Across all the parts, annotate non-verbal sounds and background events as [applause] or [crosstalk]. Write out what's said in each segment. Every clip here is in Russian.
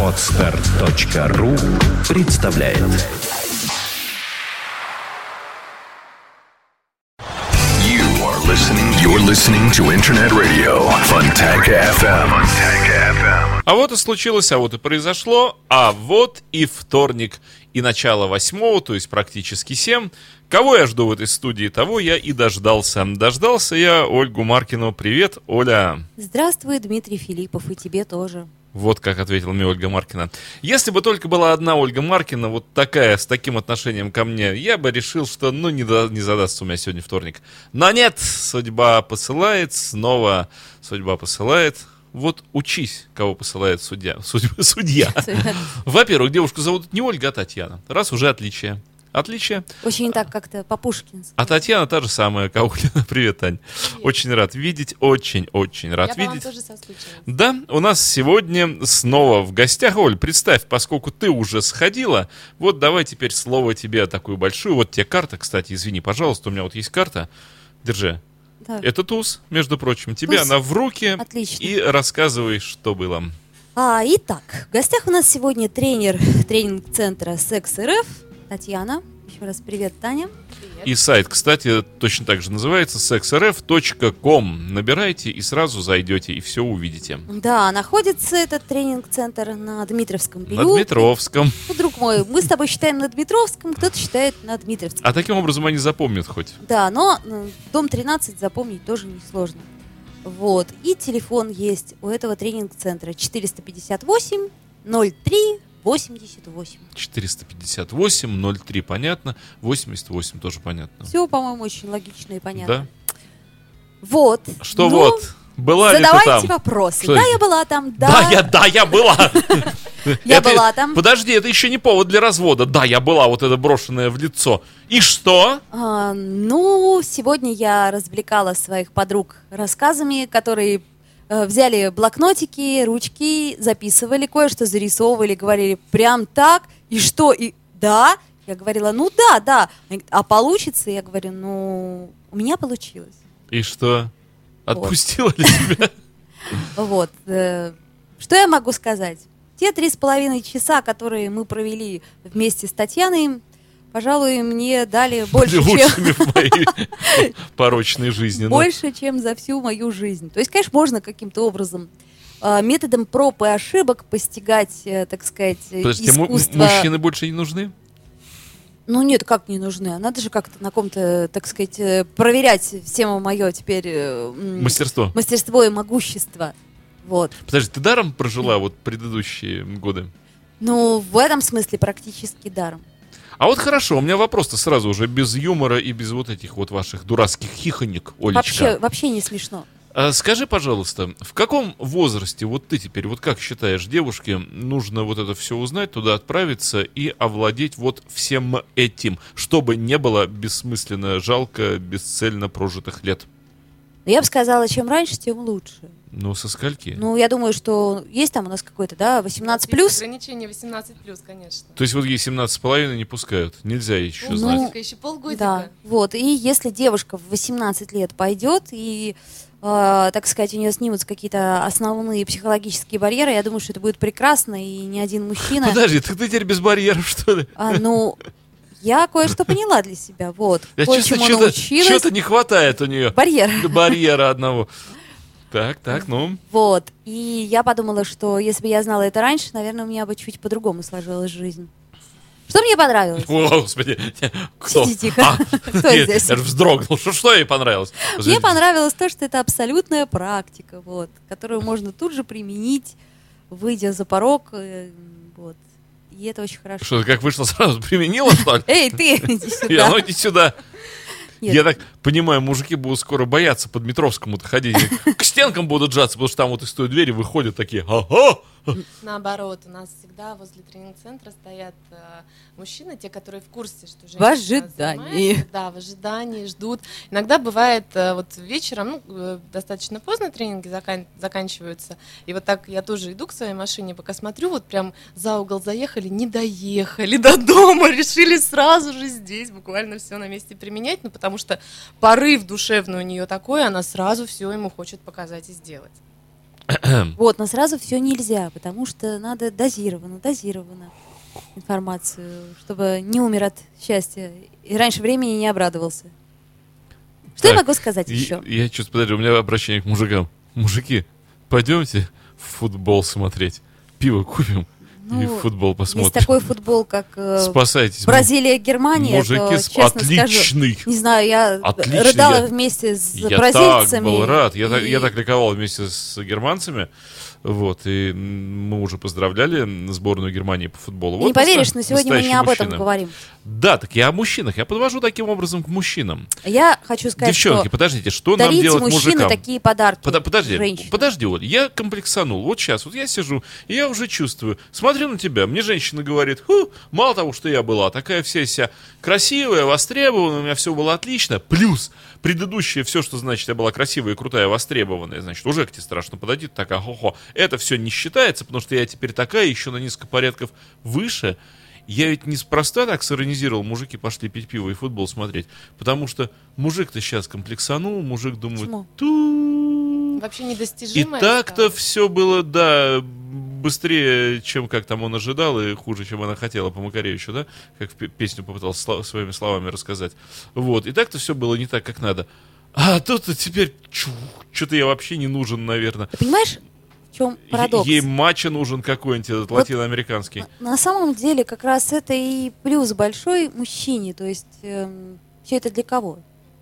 Отстар.ру представляет You are listening. You're listening to Internet Radio Funtank FM. Funtank FM. А вот и случилось, а вот и произошло, а вот и вторник. И начало восьмого, то есть практически семь. Кого я жду в этой студии, того я и дождался. Дождался я Ольгу Маркину. Привет, Оля. Здравствуй, Дмитрий Филиппов, и тебе тоже. Вот как ответила мне Ольга Маркина. Если бы только была одна Ольга Маркина, вот такая, с таким отношением ко мне, я бы решил, что, ну, не, да- не задастся у меня сегодня вторник. Но нет, судьба посылает, снова судьба посылает. Вот учись, кого посылает судья. Судьба, [laughs] судья. Во-первых, девушку зовут не Ольга, а Татьяна. Раз уже отличие. Отличие. Очень так как-то по-пушкински. А Татьяна та же самая, Оля. [laughs] Привет, Тань. Очень рад видеть, очень-очень рад Я по видеть. тоже соскучилась. Да, у нас сегодня снова в гостях. Оль, представь, поскольку ты уже сходила, вот давай теперь слово тебе такую большую. Вот тебе карта, кстати, извини, пожалуйста, у меня вот есть карта. Держи. Да. Это туз, между прочим. Тебе Туз. она в руки. Отлично. И рассказывай, что было. А, итак, в гостях у нас сегодня тренер тренинг-центра Секс РФ Татьяна. Еще раз привет, Таня. И сайт, кстати, точно так же называется sexrf.com. Набирайте и сразу зайдете, и все увидите. Да, находится этот тренинг-центр на Дмитровском На переулке. Дмитровском. Ну, друг мой, мы с тобой считаем на Дмитровском, кто-то считает на Дмитровском. А таким образом они запомнят хоть. Да, но ну, дом 13 запомнить тоже несложно. Вот. И телефон есть у этого тренинг-центра 458 03 88. 458, 03, понятно. 88 тоже понятно. Все, по-моему, очень логично и понятно. Да? Вот. Что Ну, вот? Была ли ты Задавайте там? вопросы. Что да, это? я была там, да. Да, я, да, я была. [laughs] [laughs] Я была там. Подожди, это еще не повод для развода. Да, я была, вот это брошенное в лицо. И что? А, ну, сегодня я развлекала своих подруг рассказами, которые взяли блокнотики, ручки, записывали, кое-что зарисовывали, говорили прям так, и что, и да. Я говорила, ну да, да. А получится? Я говорю, ну, у меня получилось. И что? Отпустила ли тебя? [laughs] Вот. э, Что я могу сказать? Те три с половиной часа, которые мы провели вместе с Татьяной, пожалуй, мне дали больше, чем, в моей [laughs] порочной жизни. ну. больше, чем за всю мою жизнь. То есть, конечно, можно каким-то образом э, методом проб и ошибок постигать, э, так сказать, Подожди, искусство. мужчины больше не нужны? Ну нет, как не нужны? А Надо же как-то на ком-то, так сказать, э, проверять все мое теперь э, Мастерство. мастерство и могущество. Вот. Подожди, ты даром прожила вот предыдущие годы? Ну, в этом смысле практически даром. А вот хорошо, у меня вопрос-то сразу уже без юмора и без вот этих вот ваших дурацких хихонек, Олечка. Вообще, вообще не смешно. А скажи, пожалуйста, в каком возрасте, вот ты теперь, вот как считаешь, девушке нужно вот это все узнать, туда отправиться и овладеть вот всем этим, чтобы не было бессмысленно жалко, бесцельно прожитых лет? Но я бы сказала, чем раньше, тем лучше. Ну, со скольки? Ну, я думаю, что есть там у нас какой-то, да, 18 Есть плюс. Ограничение 18 плюс, конечно. То есть вот ей 17,5 не пускают, нельзя еще Ну, знать. Еще полгодика. Да, вот. И если девушка в 18 лет пойдет и, э, так сказать, у нее снимутся какие-то основные психологические барьеры, я думаю, что это будет прекрасно, и ни один мужчина... Подожди, так ты теперь без барьеров, что ли? А, ну, я кое-что поняла для себя, вот. Я Кое-чему чувствую, что-то, что-то не хватает у нее. Барьер. Барьера одного. Так, так, ну. Вот. И я подумала, что если бы я знала это раньше, наверное, у меня бы чуть по-другому сложилась жизнь. Что мне понравилось? О, Господи, кто? Сиди тихо. А, [laughs] Кто нет, здесь? Я же вздрогнул. Что, что ей понравилось? Мне понравилось то, что это абсолютная практика, вот, которую можно тут же применить, выйдя за порог. э, Вот. И это очень хорошо. Что, ты как вышло сразу применила, что ли? Эй, ты, иди [laughs] И оно сюда. иди сюда. Нет. Я так понимаю, мужики будут скоро бояться по Дмитровскому-то ходить. К стенкам будут сжаться, потому что там вот из той двери выходят такие, ага, [laughs] Наоборот, у нас всегда возле тренинг-центра стоят э, мужчины, те, которые в курсе, что женщина В ожидании. Да, в ожидании, ждут. Иногда бывает э, вот вечером, ну, э, достаточно поздно тренинги закан- заканчиваются, и вот так я тоже иду к своей машине, пока смотрю, вот прям за угол заехали, не доехали [laughs] до дома, решили сразу же здесь буквально все на месте применять, ну, потому что порыв душевный у нее такой, она сразу все ему хочет показать и сделать. [clears throat] Вот, но сразу все нельзя, потому что надо дозированно, дозированно информацию, чтобы не умер от счастья и раньше времени не обрадовался. Что я Так, могу сказать И- еще? Я что-то, подожди, у меня обращение к мужикам. Мужики, пойдемте в футбол смотреть. Пиво купим Ну, в футбол посмотрим. Есть такой футбол, как э, Спасайтесь. Бразилия, Германия, Мужики, то, честно скажу, отличный. не знаю, я Отличный, рыдала я- вместе с Я бразильцами. так был рад. Я, так, и- я так ликовал вместе с германцами. Вот, и мы уже поздравляли сборную Германии по футболу. Вот не поверишь, но сегодня мы не об этом говорим. Да, так я о мужчинах. Я подвожу таким образом к мужчинам. Я хочу сказать, Девчонки, что подождите, что нам делать мужчины мужикам? такие подарки Пода- подожди, женщинам. подожди, Оль, я комплексанул. Вот сейчас, вот я сижу, и я уже чувствую. Смотрю на тебя, мне женщина говорит, Ху, мало того, что я была такая вся вся красивая, востребованная, у меня все было отлично. Плюс предыдущее все, что значит я была красивая, крутая, востребованная, значит, уже к тебе страшно подойти, такая, хо-хо. Это все не считается, потому что я теперь такая, еще на несколько порядков выше. Я ведь неспроста так сиронизировал, мужики пошли пить пиво и футбол смотреть. Потому что мужик-то сейчас комплексанул, мужик думает, Почему? ту Вообще и недостижимое. так-то все было, да, быстрее, чем как там он ожидал, и хуже, чем она хотела по Макаревичу, да, как песню попытался сла- своими словами рассказать. Вот, и так-то все было не так, как надо. А тут теперь что-то я вообще не нужен, наверное. Ты понимаешь, в чем парадокс? Ей матча нужен какой-нибудь этот Вот- латиноамериканский. На самом деле, как раз это и плюс большой мужчине. То есть все это для кого?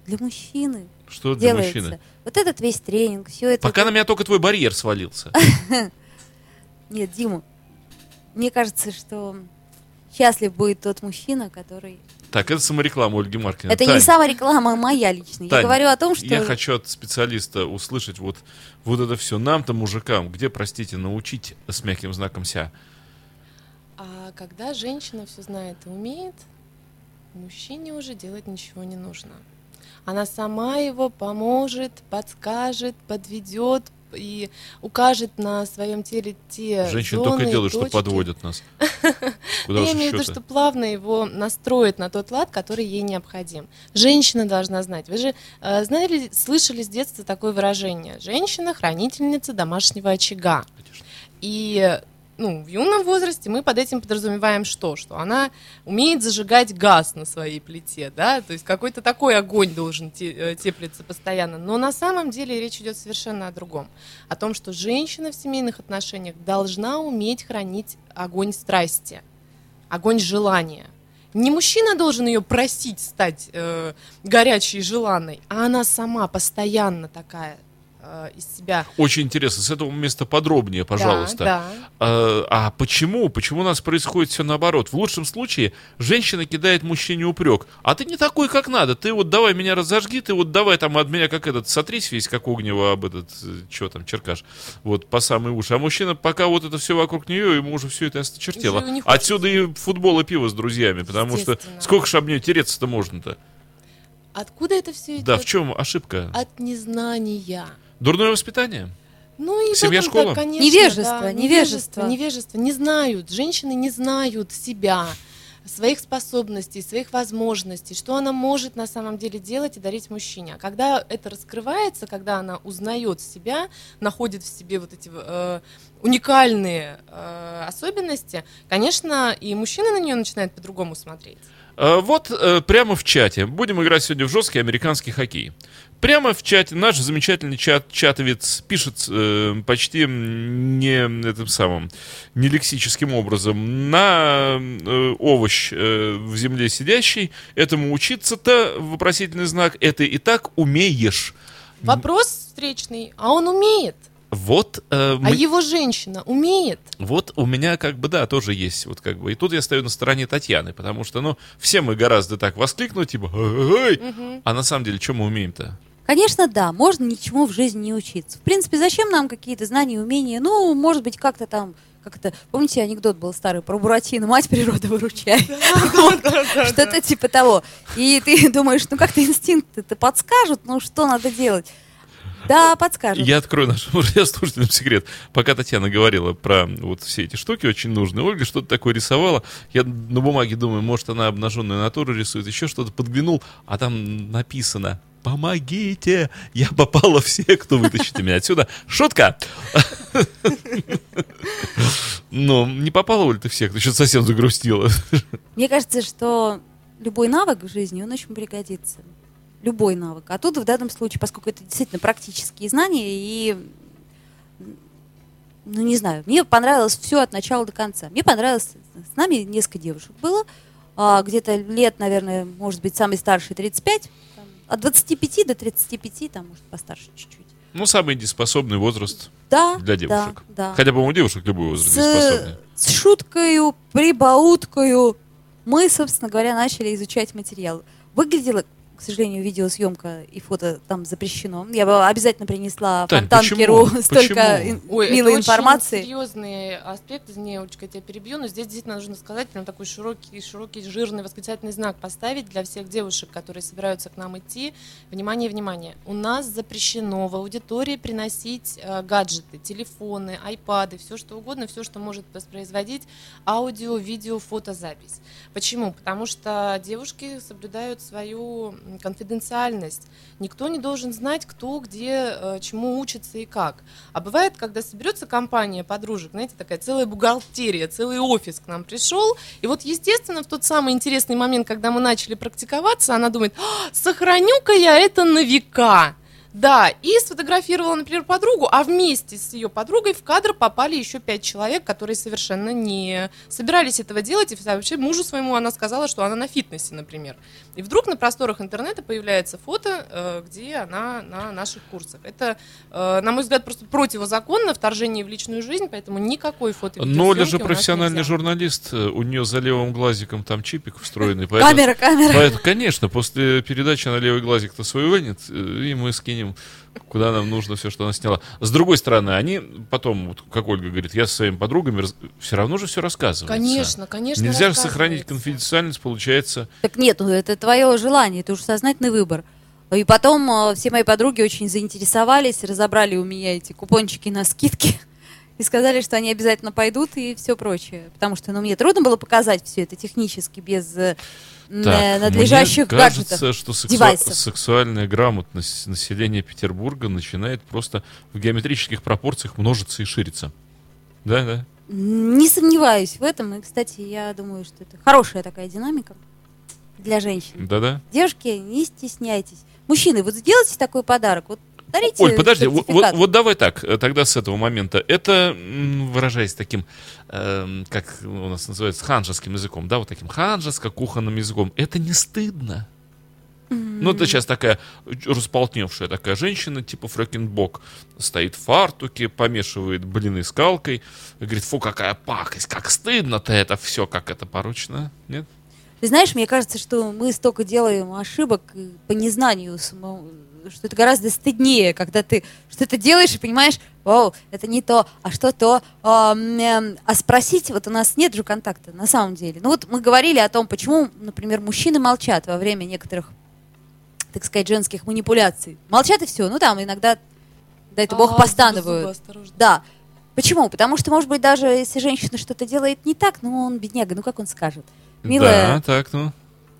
Для мужчины Что для делается. мужчины? Вот этот весь тренинг, все это. Пока на меня только твой барьер свалился. [laughs] Нет, Дима, мне кажется, что счастлив будет тот мужчина, который... Так, это самореклама Ольги Маркиной. Это Тань, не самореклама моя личная. Тань, Я говорю о том, что... Я хочу от специалиста услышать вот, вот это все. Нам-то, мужикам, где, простите, научить с мягким знаком ся? А когда женщина все знает и умеет, мужчине уже делать ничего не нужно. Она сама его поможет, подскажет, подведет и укажет на своем теле те Женщины зоны, только делают, что точки. подводят нас. [laughs] Я имею в виду, что плавно его настроит на тот лад, который ей необходим. Женщина должна знать. Вы же э, знали, слышали с детства такое выражение: женщина хранительница домашнего очага. Конечно. И ну, в юном возрасте мы под этим подразумеваем что? Что она умеет зажигать газ на своей плите, да, то есть какой-то такой огонь должен э, теплиться постоянно. Но на самом деле речь идет совершенно о другом. О том, что женщина в семейных отношениях должна уметь хранить огонь страсти, огонь желания. Не мужчина должен ее просить стать э, горячей и желанной, а она сама постоянно такая э, из себя. Очень интересно. С этого места подробнее, пожалуйста. Да, да. А, а почему? Почему у нас происходит все наоборот? В лучшем случае женщина кидает мужчине упрек. А ты не такой, как надо. Ты вот давай меня разожги, ты вот давай там от меня как этот, сотрись весь, как огнево об этот, что там, черкаш, вот по самые уши. А мужчина, пока вот это все вокруг нее, ему уже все это осточертело. Отсюда и футбол и пиво с друзьями, потому что сколько ж об нее тереться-то можно-то? Откуда это все идет? Да, в чем ошибка? От незнания. Дурное воспитание? Ну и Семья, в этом-то, школа? конечно, Невежество, да, невежество. невежество, невежество. Не знают, женщины не знают себя, своих способностей, своих возможностей, что она может на самом деле делать и дарить мужчине. А когда это раскрывается, когда она узнает себя, находит в себе вот эти э, уникальные э, особенности, конечно, и мужчина на нее начинает по-другому смотреть. А, Вот э, прямо в чате. Будем играть сегодня в жесткий американский хоккей. Прямо в чате наш замечательный чат, чатовец пишет э, почти не этим самым, не лексическим образом. На э, овощ э, в земле сидящий, этому учиться-то, вопросительный знак, это и так умеешь. Вопрос встречный, а он умеет, Вот, э, а мы- его женщина умеет. вот у меня как бы, да, тоже есть вот как бы. И тут я стою на стороне Татьяны, потому что, ну, все мы гораздо так воскликнуть, типа, «Эй!» а на самом деле, что мы умеем-то? Конечно, да, можно ничему в жизни не учиться. В принципе, зачем нам какие-то знания, умения? Ну, может быть, как-то там, как это, помните, анекдот был старый про Буратино, мать природа выручай. [laughs] Что-то типа того. И ты [laughs] думаешь, ну как-то инстинкты-то подскажут, ну что надо делать? Да, подскажут. Я открою нашим радиослушателям [laughs] секрет. Пока Татьяна говорила про вот все эти штуки очень нужные, Ольга что-то такое рисовала. Я на бумаге думаю, может, она обнаженную натуру рисует, еще что-то подглянул, а там написано помогите, я попала в секту, вытащите меня отсюда. Шутка! Ну, не попала, Оль, ты в секту, что-то совсем загрустила. Мне кажется, что любой навык в жизни, он очень пригодится. Любой навык. А тут в данном случае, поскольку это действительно практические знания, и, ну не знаю, мне понравилось все от начала до конца. Мне понравилось, с нами несколько девушек было, а, где-то лет, наверное, может быть, самый старший 35, там, от 25 до 35, там, может, постарше чуть-чуть. Ну, самый дееспособный возраст Да, для девушек. Да, да. Хотя, по-моему, у девушек любой возраст дееспособный. с, с шуткою, прибауткою мы, собственно говоря, начали изучать материал. Выглядело, к сожалению, видеосъемка и фото там запрещено. Я бы обязательно принесла Тань, фонтанкеру почему? столько Почему? ин- Ой, милой это информации. очень серьезный аспект, извини, Олечка, я тебя перебью, но здесь действительно нужно сказать, прям такой широкий, широкий, жирный восклицательный знак поставить для всех девушек, которые собираются к нам идти. Внимание, внимание. У нас запрещено в аудитории приносить э, гаджеты, телефоны, айпады, все что угодно, все, что может воспроизводить аудио, видео, фотозапись. Почему? Потому что девушки соблюдают свою конфиденциальность. Никто не должен знать, кто где э, чему учится и как. А бывает, когда соберется компания подружек, знаете, такая целая бухгалтерия, целый офис к нам пришел, и вот, естественно, в тот самый интересный момент, когда мы начали практиковаться, она думает, «А, сохраню-ка я это на века. Да, и сфотографировала, например, подругу, а вместе с ее подругой в кадр попали еще пять человек, которые совершенно не собирались этого делать. И вообще мужу своему она сказала, что она на фитнесе, например. И вдруг на просторах интернета появляется фото, э, где она на наших курсах. Это, э, на мой взгляд, просто противозаконно вторжение в личную жизнь, поэтому никакой фото Но Оля видеосъемки же у нас профессиональный журналист, э, у нее за левым глазиком там чипик встроенный. поэтому- Камера, камера. Поэтому, конечно, после передачи она левый глазик-то свой вынет, и мы скинем, куда нам нужно все, что она сняла. С другой стороны, они потом, вот, как Ольга говорит, я со своими подругами все равно же все рассказывается. Конечно, конечно. Нельзя же сохранить конфиденциальность, получается. Так нет, ну это твое желание, это уже сознательный выбор. И потом э, все мои подруги очень заинтересовались, разобрали у меня эти купончики на скидки [laughs] и сказали, что они обязательно пойдут и все прочее. Потому что ну, мне трудно было показать все это технически без э, Так, надлежащих мне гаджетов. кажется, что сексу- девайсов. сексуальная грамотность населения Петербурга начинает просто в геометрических пропорциях множиться и шириться. Да, да. Не сомневаюсь в этом. И, кстати, я думаю, что это хорошая такая динамика для женщин. Да-да. Девушки, не стесняйтесь. Мужчины, вот сделайте такой подарок. Вот дарите Оль, подожди, вот, вот- вот давай так, э, тогда с этого момента. Это, выражаясь таким, эм, как у нас называется, ханжеским языком, да, вот таким ханжеско-кухонным языком, это не стыдно. Ну, это сейчас такая располтневшая такая женщина, типа Фрэкенбок, стоит в фартуке, помешивает блины с калкой, и говорит, фу, какая пакость, как стыдно-то это все, как это порочно, нет? Ты знаешь, мне кажется, что мы столько делаем ошибок э, по незнанию самого, что это гораздо стыднее, когда ты что-то делаешь и понимаешь, вау, это не то, а что то. А, а спросить, вот у нас нет же контакта на самом деле. Ну вот мы говорили о том, почему, например, мужчины молчат во время некоторых, так сказать, женских манипуляций. Молчат и все. Ну там иногда, дай это А, бог, зубы, постанывают. Да. Почему? Потому что, может быть, даже если женщина что-то делает не так, ну он бедняга, ну как он скажет? Милая, Да, так, ну,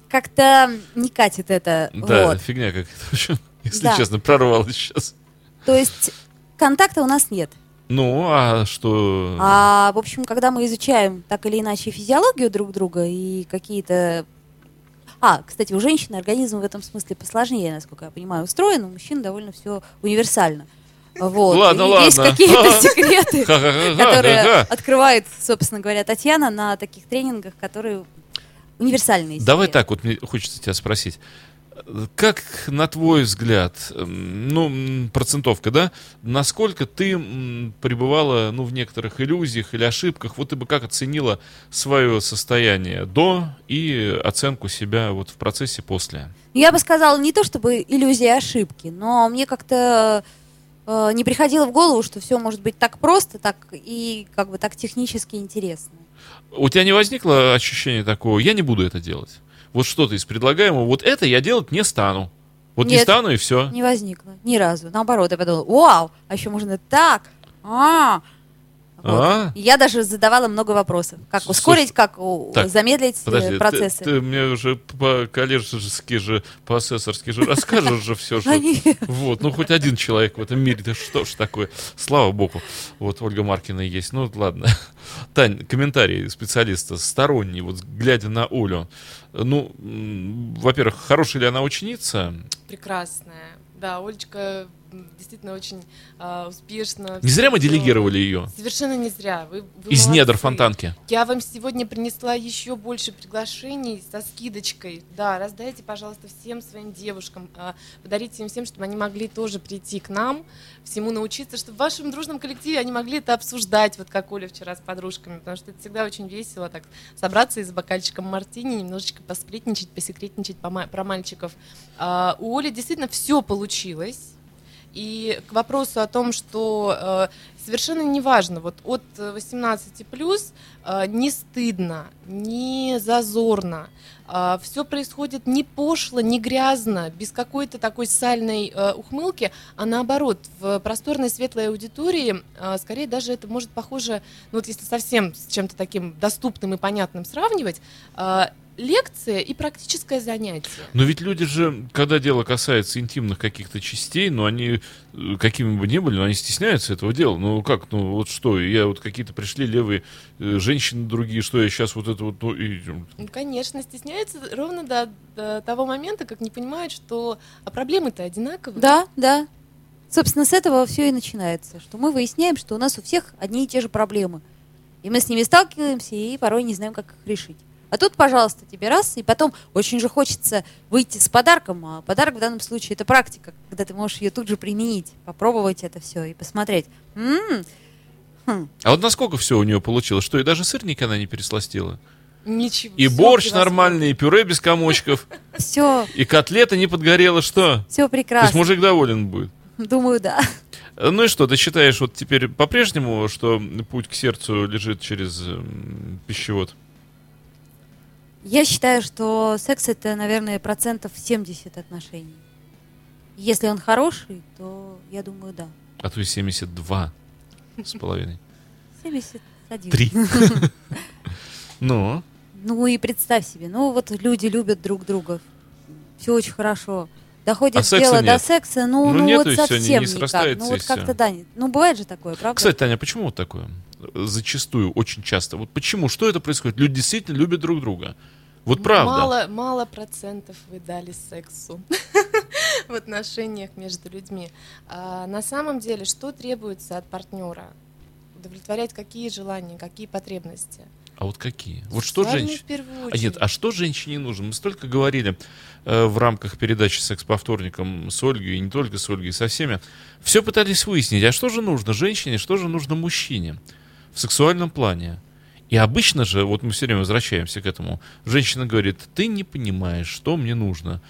как-то не катит это. да, вот. фигня какая-то, если Да. честно, прорвалась сейчас. То есть контакта у нас нет. Ну, а что... А, в общем, когда мы изучаем так или иначе физиологию друг друга и какие-то... А, кстати, у женщины организм в этом смысле посложнее, насколько я понимаю, устроен, у мужчин довольно все универсально. Вот. Ладно, И Есть ладно. какие-то [laughs] секреты, которые открывает, собственно говоря, Татьяна на таких тренингах, которые универсальные. Давай так, вот мне хочется тебя спросить. Как, на твой взгляд, м, ну, процентовка, да, насколько ты пребывала, ну, в некоторых иллюзиях или ошибках, вот ты бы как оценила свое состояние до и оценку себя вот в процессе после? Я бы сказала не то чтобы иллюзия ошибки, но мне как-то э, не приходило в голову, что все может быть так просто, так и как бы так технически интересно. У тебя не возникло ощущение такого, я не буду это делать? Вот что-то из предлагаемого, вот это я делать не стану. Вот не Нет. стану и все. Не возникло ни разу. Наоборот, я подумала, вау, а еще можно так. А, Вот. А? Я даже задавала много вопросов. Как ускорить, как так, замедлить э, Подожди, ты- процессы. Ты, мне уже по-коллежски же, по-асессорски же расскажешь же все, [laughs] не- Вот, ну хоть один человек в этом мире, да что ж такое. Слава богу, вот Ольга Маркина есть. Ну ладно. [laughs] Тань, комментарий специалиста, сторонний, вот глядя на Олю. Ну, во-первых, хорошая ли она ученица? Прекрасная. Да, Олечка действительно очень а, успешно. Не зря мы делегировали ее Совершенно не зря. Вы, вы из недр молодцы. фонтанки. Я вам сегодня принесла еще больше приглашений со скидочкой. Да, раздайте, пожалуйста, всем своим девушкам. а, Подарите им всем, чтобы они могли тоже прийти к нам, всему научиться, чтобы в вашем дружном коллективе они могли это обсуждать, вот как Оля вчера с подружками, потому что это всегда очень весело так собраться и с бокальчиком мартини, немножечко посплетничать, посекретничать про мальчиков. А, У Оли действительно все получилось. И к вопросу о том, что э, совершенно неважно, вот от э, 18 плюс э, не стыдно, не зазорно, все происходит не пошло, не грязно, без какой-то такой сальной э, ухмылки, а наоборот, в просторной светлой аудитории, э, скорее даже это может похоже, ну вот если совсем с чем-то таким доступным и понятным сравнивать, э, лекция и практическое занятие. Но ведь люди же, когда дело касается интимных каких-то частей, ну они, э, какими бы ни были, но они стесняются этого дела. Ну как, ну вот что, я вот какие-то пришли левые э, женщины другие, что я сейчас вот это вот, ну, и, Ну, конечно, стесняются ровно до, до того момента, как не понимают, что а проблемы-то одинаковые. Да, да. Собственно, с этого все и начинается, что мы выясняем, что у нас у всех одни и те же проблемы. И мы с ними сталкиваемся и порой не знаем, как их решить. А тут, пожалуйста, тебе раз, и потом очень же хочется выйти с подарком, а подарок в данном случае это практика, когда ты можешь ее тут же применить, попробовать это все и посмотреть. М, хм, А вот насколько все у нее получилось, что и даже сырник она не пересластила. Ничего. И борщ нормальный, и пюре без комочков, [laughs] все, и котлета не подгорела, что? все То есть прекрасно. мужик доволен будет. Думаю, да. Э, Ну и что, ты считаешь вот теперь по-прежнему, что путь к сердцу лежит через пищевод? Я считаю, что секс это, наверное, процентов 70 отношений. Если он хороший, то я думаю, да. А то и 72 с половиной. 71. Три. [laughs] Ну, Ну и представь себе, ну вот люди любят друг друга. Все очень хорошо. Доходит А дело до нет. секса, ну, Ну, ну, нету вот всё, не- совсем не никак. срастается Ну вот как-то да. не- Ну бывает же такое, правда? кстати, Таня, почему вот такое? Зачастую, очень часто. Вот почему? Что это происходит? Люди действительно любят друг друга. Вот правда. Мало, мало процентов вы дали сексу [laughs] в отношениях между людьми. А на самом деле, что требуется от партнера? Удовлетворять какие желания, какие потребности? А вот какие? Вот что женщине? А нет, а что женщине нужно? Мы столько говорили э, в рамках передачи «Секс по вторникам» с Ольгой, и не только с Ольгой, со всеми. Все пытались выяснить, а что же нужно женщине, что же нужно мужчине в сексуальном плане? И обычно же, вот мы все время возвращаемся к этому, женщина говорит, ты не понимаешь, что мне нужно.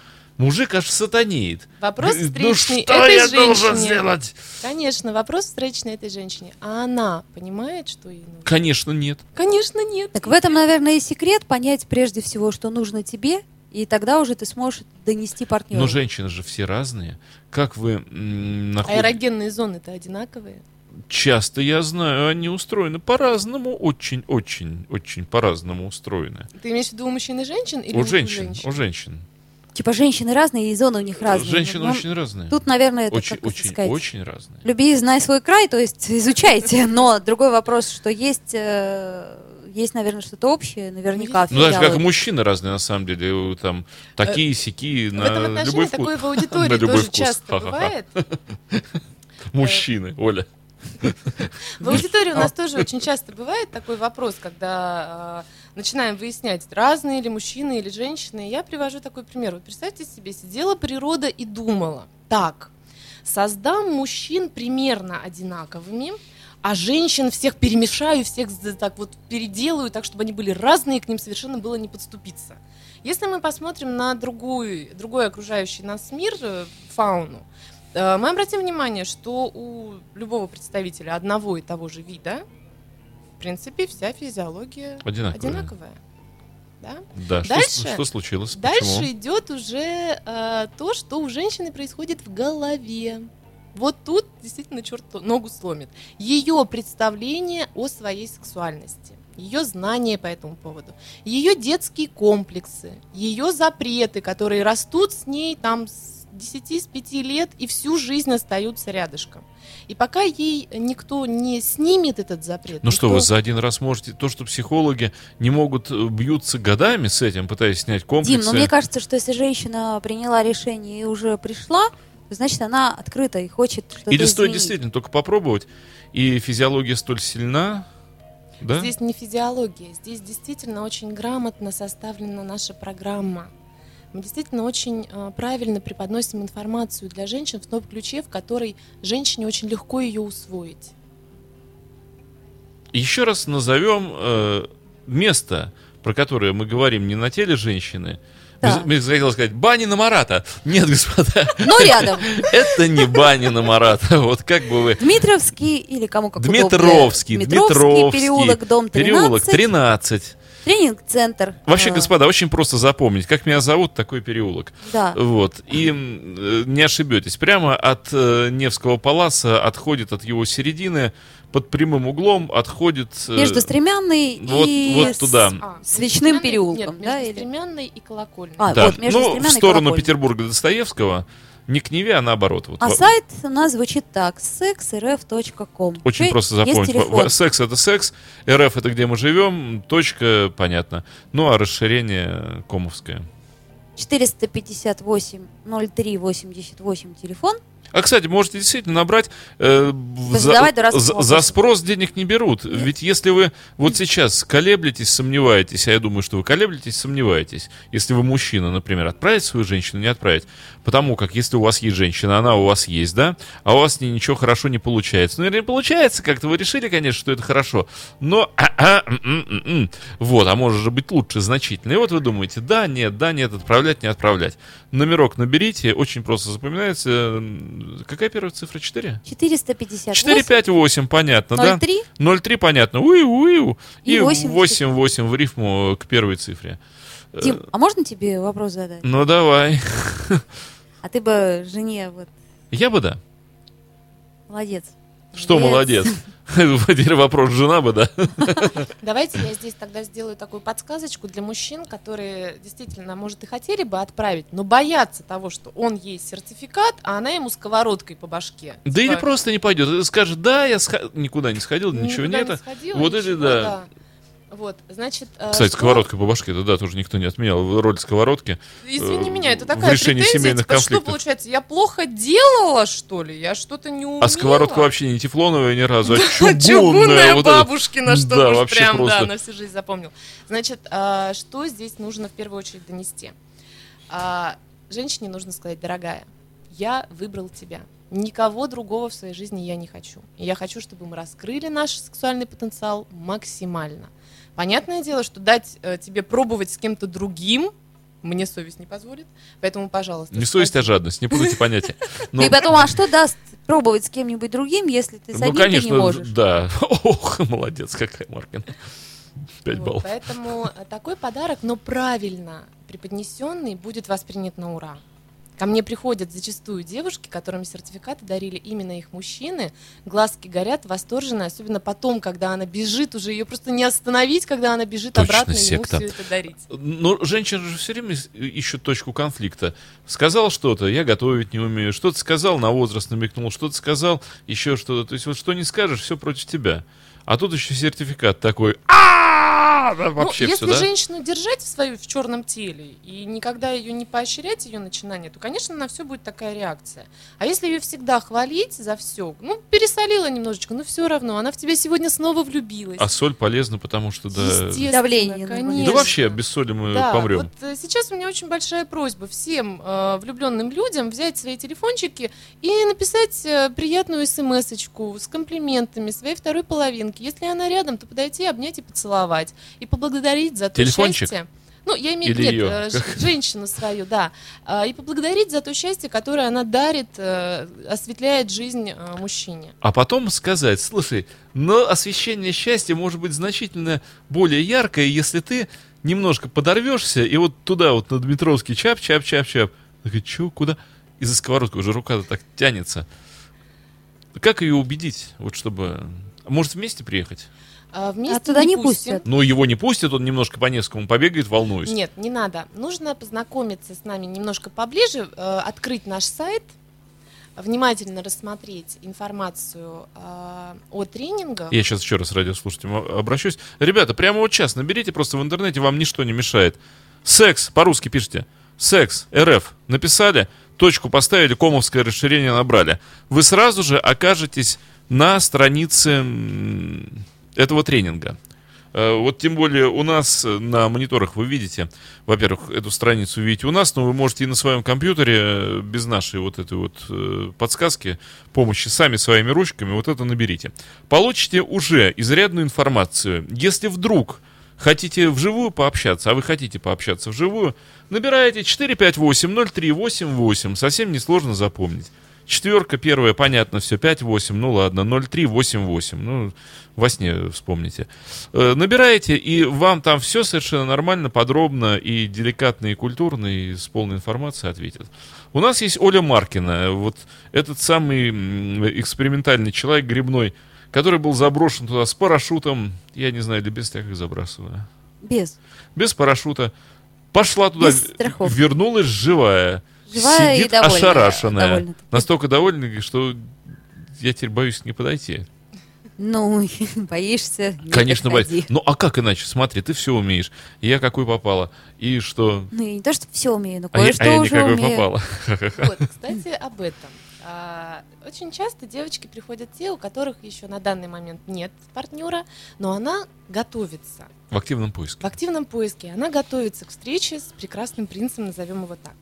Мужик аж сатанеет. Вопрос ну встречный что этой я должен женщине. сделать? Конечно, вопрос встречный этой женщине. А она понимает, что ей нужно? Конечно, нет. Конечно, нет. Так в этом, наверное, и секрет понять прежде всего, что нужно тебе, и тогда уже ты сможешь донести партнеру. Но женщины же все разные. Как вы находите... Аэрогенные зоны-то одинаковые. Часто, я знаю, они устроены по-разному, очень-очень-очень по-разному устроены. Ты имеешь в виду у мужчин и женщин или у женщин, у женщин. Типа женщины разные, и зоны у них разные. Женщины Ну, очень разные. Тут, наверное, это очень, как очень, сказать, очень разные. Люби и знай свой край, то есть изучайте. [laughs] Но другой вопрос, что есть, э, есть, наверное, что-то общее, наверняка. Ну, даже как мужчины разные, на самом деле. Там такие, сякие, В этом на отношении любой вкус. такое в аудитории [laughs] тоже часто бывает. [laughs] Мужчины, Оля. В аудитории у нас тоже очень часто бывает такой вопрос, когда э, начинаем выяснять, разные ли мужчины или женщины. Я привожу такой пример. Вот представьте себе, сидела природа и думала, так, создам мужчин примерно одинаковыми, а женщин всех перемешаю, всех так вот переделаю, так, чтобы они были разные, к ним совершенно было не подступиться. Если мы посмотрим на другой, другой окружающий нас мир, э, фауну, э, мы обратим внимание, что у любого представителя одного и того же вида, принципе, вся физиология Одинаковые. одинаковая. Да? Да, что, Дальше- что случилось? Дальше Почему? идет уже э, то, что у женщины происходит в голове. Вот тут действительно черт ногу сломит. Ее представление о своей сексуальности ее знания по этому поводу, ее детские комплексы, ее запреты, которые растут с ней там с 10 с 5 лет и всю жизнь остаются рядышком. И пока ей никто не снимет этот запрет. Ну что, никто- вы за один раз можете... То, что психологи не могут, э, бьются годами с этим, пытаясь снять Дим, комплексы. ну мне кажется, что если женщина приняла решение и уже пришла, значит она открыта и хочет что-то Или стоит изменить. действительно только попробовать, и физиология столь сильна, да? Здесь не физиология, здесь действительно очень грамотно составлена наша программа. Мы действительно очень э, правильно преподносим информацию для женщин в том ключе, в которой женщине очень легко ее усвоить. Еще раз назовем э, место, про которое мы говорим не на теле женщины. Да. Мне захотелось сказать, бани на Марата. Нет, господа, Но рядом. [laughs] это не бани на Марата. Вот как бы вы... Дмитровский или кому как. Дмитровский, Дмитровский, переулок, дом 13. Переулок 13. Тренинг-центр. Вообще, Э, господа, очень просто запомнить, как меня зовут, такой переулок. Да. Вот. И э, не ошибетесь, прямо от э, Невского паласа отходит от его середины, под прямым углом отходит... Между Стремянной вот- и вот с- туда. А, Стремянной- переулком, нет, да, между или- Стремянной и Колокольной. А, да. вот, между ну, в сторону. Петербурга Достоевского, не к Неве, а наоборот. Вот. А сайт у нас звучит так: sexrf.com. Очень Ещё просто запомнить. Секс это секс, РФ это где мы живем, точка, понятно. Ну а расширение комовское. 458 03 88 телефон. А, кстати, можете действительно набрать. э, за, за- спрос денег не берут. Ведь если вы вот сейчас колеблетесь, сомневаетесь, а я думаю, что вы колеблетесь, сомневаетесь, если вы мужчина, например, отправить свою женщину, не отправить. Потому как если у вас есть женщина, она у вас есть, да, а у вас с ней ничего хорошо не получается. Ну, или не получается как-то, вы решили, конечно, что это хорошо, но а-а, м-м-м-м. вот, а может же быть лучше значительно. И вот вы думаете, да, нет, да, нет, отправлять, не отправлять. Номерок наберите, очень просто запоминается. Какая первая цифра? 4? 458 458, понятно, да? 03 03, понятно. Уиу, уиу. И И 8. 8, 8 в рифму к первой цифре. Дим, а можно тебе вопрос задать? Ну, давай. А ты бы жене вот Я бы да. молодец. Что молодец? [laughs] Теперь вопрос, жена бы, да? [laughs] Давайте я здесь тогда сделаю такую подсказочку для мужчин, которые действительно, может, и хотели бы отправить, но боятся того, что он ей сертификат, а она ему сковородкой по башке. Да или Типа, просто не пойдет. Скажет, да, я сха- никуда не сходил, ничего никуда нет. не сходила, Вот это ничего, да. Вот, значит... э, Кстати, что- сковородкой по башке, это да, тоже никто не отменял. Роль сковородки. Извини э, меня, это в такая решении претензия, семейных типа, что конфликтов. получается, я плохо делала, что ли? Я что-то не умела? А сковородка вообще не тефлоновая ни разу, а Чугунная, чугунная. вот это. бабушкина, что Да, уж прям, просто. да, на всю жизнь запомнил. Значит, а, что здесь нужно в первую очередь донести? А, Женщине нужно сказать, дорогая, я выбрал тебя. Никого другого в своей жизни я не хочу. И я хочу, чтобы мы раскрыли наш сексуальный потенциал максимально. Понятное дело, что дать э, тебе пробовать с кем-то другим мне совесть не позволит. Поэтому, пожалуйста. Не совесть, а жадность, не путайте понятия. Ну, И потом, а что даст пробовать с кем-нибудь другим, если ты с Ну, одним ты конечно, не можешь? да. [laughs] Ох, молодец, какая Маркина. Пять Вот, баллов. Поэтому э, такой подарок, но правильно преподнесенный, будет воспринят на ура. Ко мне приходят зачастую девушки, которым сертификаты дарили именно их мужчины. Глазки горят, восторженные, особенно потом, когда она бежит, уже ее просто не остановить, когда она бежит Точно обратно секта. ему все это дарить. Но женщина же все время ищет точку конфликта. Сказал что-то, я готовить не умею. Что-то сказал, на возраст намекнул. Что-то сказал, еще что-то. То есть вот что не скажешь, все против тебя. А тут еще сертификат такой. «А, да, Вообще ну, все, если да? женщину держать в свою в черном теле и никогда ее не поощрять ее начинание, то, конечно, на все будет такая реакция. А если ее всегда хвалить за все, ну пересолила немножечко, но все равно, она в тебя сегодня снова влюбилась. А соль полезна, потому что да. Давление на конечно. Да вообще без соли мы Да, помрем. вот э, сейчас у меня очень большая просьба всем э, влюбленным людям взять свои телефончики и написать э, приятную смс-очку с комплиментами своей второй половинки. Если она рядом, то подойти, обнять и поцеловать. И поблагодарить за то Телефончик? счастье. Ну, я имею в виду э, женщину свою, да. А, И поблагодарить за то счастье, которое она дарит, э, осветляет жизнь э, мужчине. А потом сказать, слушай, но освещение счастья может быть значительно более яркое, если ты немножко подорвешься, и вот туда вот на Дмитровский чап-чап-чап-чап. Такой, чё, куда? И за сковородку уже рука так тянется. как ее убедить, вот чтобы... Может, вместе приехать? А, вместе А туда не пустим. пустят. Ну, его не пустят, он немножко по Невскому побегает, волнуюсь. Нет, не надо. Нужно познакомиться с нами немножко поближе, э, открыть наш сайт, внимательно рассмотреть информацию э, о тренингах. Я сейчас еще раз радиослушателям обращусь. Ребята, прямо вот сейчас наберите просто в интернете, вам ничто не мешает. Секс, по-русски пишите. Секс, РФ. Написали, точку поставили, комовское расширение набрали. Вы сразу же окажетесь на странице этого тренинга. Э, Вот тем более у нас э, на мониторах вы видите, во-первых, эту страницу видите у нас, но вы можете и на своем компьютере э, без нашей вот этой вот подсказки, помощи сами своими ручками вот это наберите. Получите уже изрядную информацию. Если вдруг хотите вживую пообщаться, а вы хотите пообщаться вживую, набираете 458-0388, совсем несложно запомнить. Четверка первая, понятно, все, 5-8, ну ладно, 0-3-8-8, ну, во сне вспомните. Э, Набираете, и вам там все совершенно нормально, подробно и деликатно, и культурно, и с полной информацией ответят. У нас есть Оля Маркина, вот этот самый экспериментальный человек грибной, который был заброшен туда с парашютом, я не знаю, или без я как забрасываю, Без. без парашюта, пошла туда, Без страховки. вернулась живая, Живая и сидит довольная, ошарашенная, настолько довольная, что я теперь боюсь не подойти. Ну, [laughs] боишься. не Конечно, боюсь. Ну а как иначе? Смотри, ты все умеешь. Я какой попала. И что? Ну, я не то, что все умею, но А я, кое-что а я уже никакой умею. попала. Вот, [laughs] кстати, об этом. А, Очень часто девочки приходят те, у которых еще на данный момент нет партнера, но она готовится. В активном В поиске. активном поиске она готовится к встрече с прекрасным принцем, назовем его так.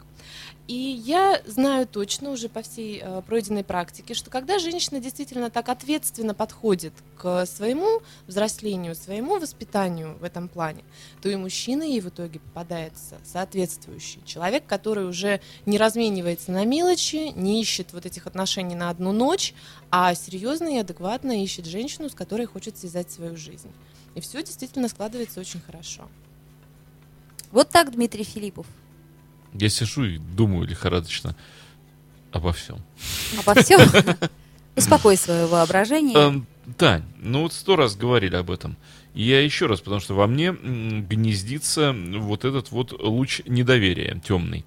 И я знаю точно уже по всей э, пройденной практике, что когда женщина действительно так ответственно подходит к своему взрослению, своему воспитанию в этом плане, то и мужчина ей в итоге попадается соответствующий. Человек, который уже не разменивается на мелочи, не ищет вот этих отношений на одну ночь, а серьезно и адекватно ищет женщину, с которой хочет связать свою жизнь. И все действительно складывается очень хорошо. Вот так Дмитрий Филиппов. Я сижу и думаю лихорадочно обо всем. Обо всем. [laughs] Успокой свое воображение. Эм, Тань, ну вот сто раз говорили об этом. Я еще раз, потому что во мне гнездится вот этот вот луч недоверия темный.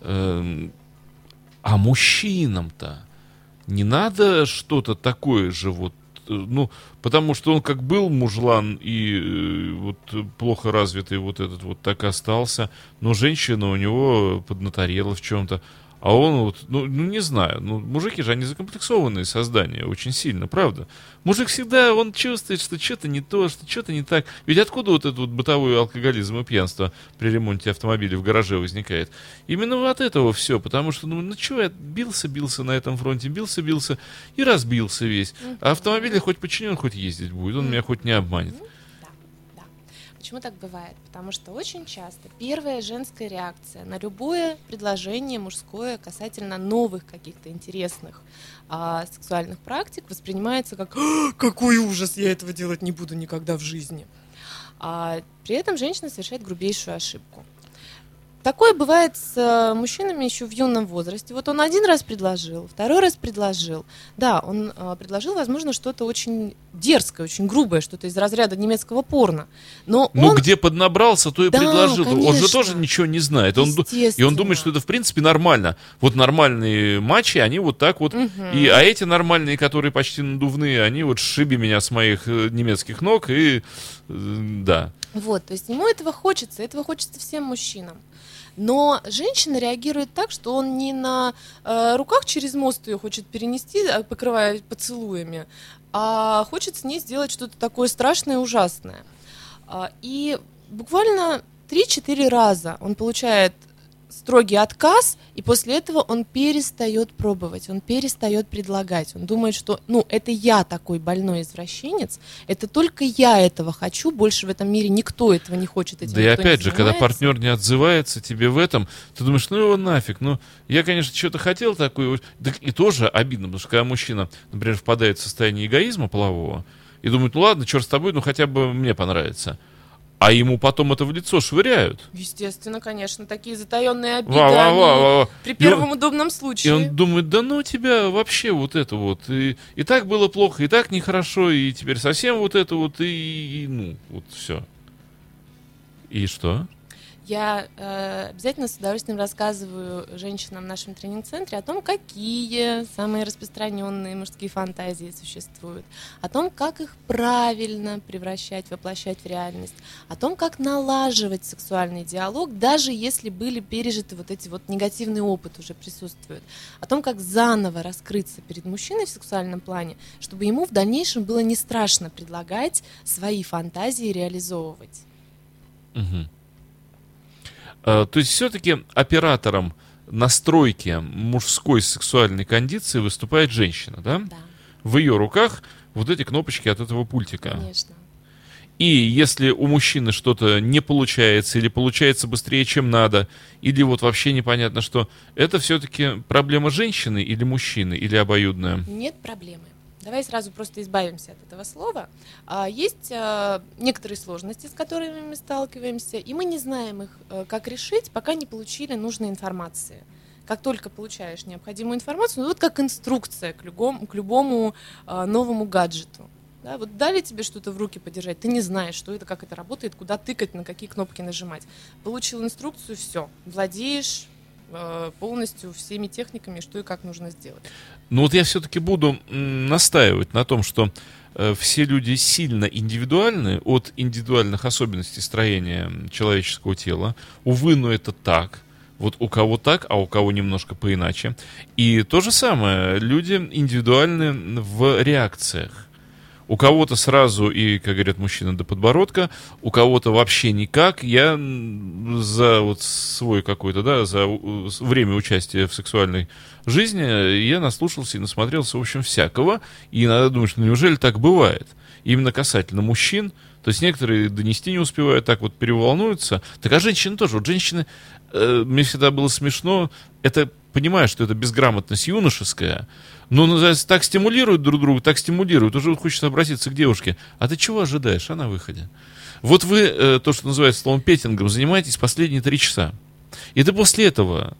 Эм, А мужчинам-то не надо что-то такое же вот ну, потому что он как был мужлан и э, вот э, плохо развитый вот этот вот так остался, но женщина у него поднаторела в чем-то. А он вот, ну, ну, не знаю, ну, мужики же, они закомплексованные создания очень сильно, правда? Мужик всегда, он чувствует, что что-то не то, что что-то не так. Ведь откуда вот этот вот бытовой алкоголизм и пьянство при ремонте автомобиля в гараже возникает? Именно вот от этого все, потому что, ну, ну что, я бился, бился на этом фронте, бился, бился и разбился весь. А автомобиль хоть починен, хоть ездить будет, он меня хоть не обманет. Почему так бывает? Потому что очень часто первая женская реакция на любое предложение мужское касательно новых каких-то интересных а, сексуальных практик воспринимается как «А, «какой ужас, я этого делать не буду никогда в жизни». А, при этом женщина совершает грубейшую ошибку. Такое бывает с э, мужчинами еще в юном возрасте. Вот он один раз предложил, второй раз предложил. Да, он э, предложил, возможно, что-то очень дерзкое, очень грубое, что-то из разряда немецкого порно. Но Ну, он... где поднабрался, то и Да, предложил. Он же конечно. тоже ничего не знает. Он, и он думает, что это, в принципе, нормально. Вот нормальные матчи, они вот так вот. Мгм. И, а эти нормальные, которые почти надувные, они вот шиби меня с моих э, немецких ног и... да. Вот, то есть ему этого хочется, этого хочется всем мужчинам. Но женщина реагирует так, что он не на э, руках через мост ее хочет перенести, а, покрывая поцелуями, а хочет с ней сделать что-то такое страшное и ужасное. А, и буквально 3-4 раза он получает строгий отказ, и после этого он перестает пробовать, он перестает предлагать. Он думает, что, ну, это я такой больной извращенец, это только я этого хочу, больше в этом мире никто этого не хочет. Этим Да и опять же, когда партнер не отзывается тебе в этом, ты думаешь, ну его нафиг, ну я, конечно, что-то хотел такое, так и тоже обидно, потому что когда мужчина, например, впадает в состояние эгоизма полового и думает, ну ладно, черт с тобой, ну хотя бы мне понравится. А ему потом это в лицо швыряют. Естественно, конечно, такие затаенные обиды. Ва, ва, ва, ва, ва. При И первом он- удобном И случае. он думает, да ну тебя вообще вот это вот. И, и так было плохо, и так нехорошо, и теперь совсем вот это вот, и, и, ну, вот все. И что? Я э, обязательно с удовольствием рассказываю женщинам в нашем тренинг-центре о том, какие самые распространенные мужские фантазии существуют, о том, как их правильно превращать, воплощать в реальность, о том, как налаживать сексуальный диалог, даже если были пережиты вот эти вот негативный опыт уже присутствует, о том, как заново раскрыться перед мужчиной в сексуальном плане, чтобы ему в дальнейшем было не страшно предлагать свои фантазии реализовывать. Мгм. А, то есть все-таки оператором настройки мужской сексуальной кондиции выступает женщина, да? Да, В ее руках вот эти кнопочки от этого пультика. конечно. И если у мужчины что-то не получается, или получается быстрее, чем надо, или вот вообще непонятно что, это все-таки проблема женщины или мужчины, или обоюдная? Нет проблемы. Давай сразу просто избавимся от этого слова. А, Есть а, некоторые сложности, с которыми мы сталкиваемся, и мы не знаем их, э, как решить, пока не получили нужной информации. Как только получаешь необходимую информацию, ну, вот как инструкция к любому, к любому а, новому гаджету. Да, вот дали тебе что-то в руки подержать, ты не знаешь, что это, как это работает, куда тыкать, на какие кнопки нажимать. Получил инструкцию, все, владеешь полностью всеми техниками, что и как нужно сделать. Ну вот я все-таки буду настаивать на том, что э, все люди сильно индивидуальны от индивидуальных особенностей строения человеческого тела. Увы, но это так. Вот у кого так, а у кого немножко поиначе. И то же самое, люди индивидуальны в реакциях. У кого-то сразу и, как говорят мужчины, до подбородка, у кого-то вообще никак. Я за вот свой какой-то, да, за время участия в сексуальной жизни я наслушался и насмотрелся, в общем, всякого. И иногда думаешь, ну неужели так бывает? Именно касательно мужчин. То есть некоторые донести не успевают, так вот переволнуются. Так а женщины тоже. Вот женщины, э, мне всегда было смешно, это понимаю, что это безграмотность юношеская, но называется, так стимулируют друг друга, так стимулируют. Уже хочется обратиться к девушке. А ты чего ожидаешь, а на выходе? Вот вы, э, то, что называется словом петингом, занимаетесь последние три часа. И ты после этого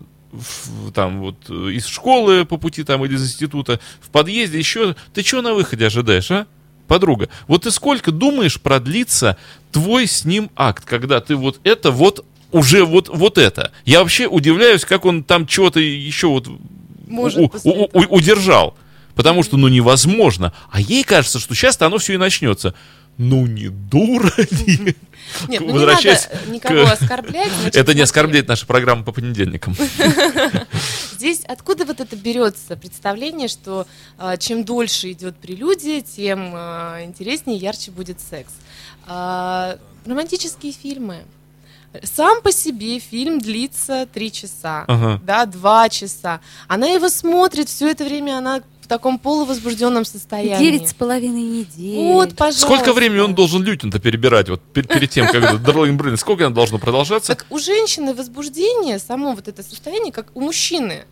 там вот э, из школы по пути там или из института в подъезде еще ты чего на выходе ожидаешь, а? Подруга, вот ты сколько думаешь продлится твой с ним акт, когда ты вот это вот уже вот, вот это. Я вообще удивляюсь, как он там чего-то еще вот Может у- у- у- удержал. Потому что, ну, невозможно. А ей кажется, что сейчас-то оно все и начнется. Ну, не дура ли? Нет, ну не надо никого к- оскорблять. значит, Это не оскорбляет наша программа по понедельникам. [laughs] Здесь откуда вот это берется представление, что а, чем дольше идет прелюдия, тем а, интереснее, ярче будет секс. А, романтические фильмы. Сам по себе фильм длится три часа, Ага. да, два часа. Она его смотрит, все это время она в таком полувозбужденном состоянии. Девять с половиной недель. Вот, пожалуйста. Сколько времени он должен Лютин-то перебирать вот пер- перед тем, как Дарлин Брин, сколько оно должно продолжаться? Так у женщины возбуждение, само вот это состояние, как у мужчины,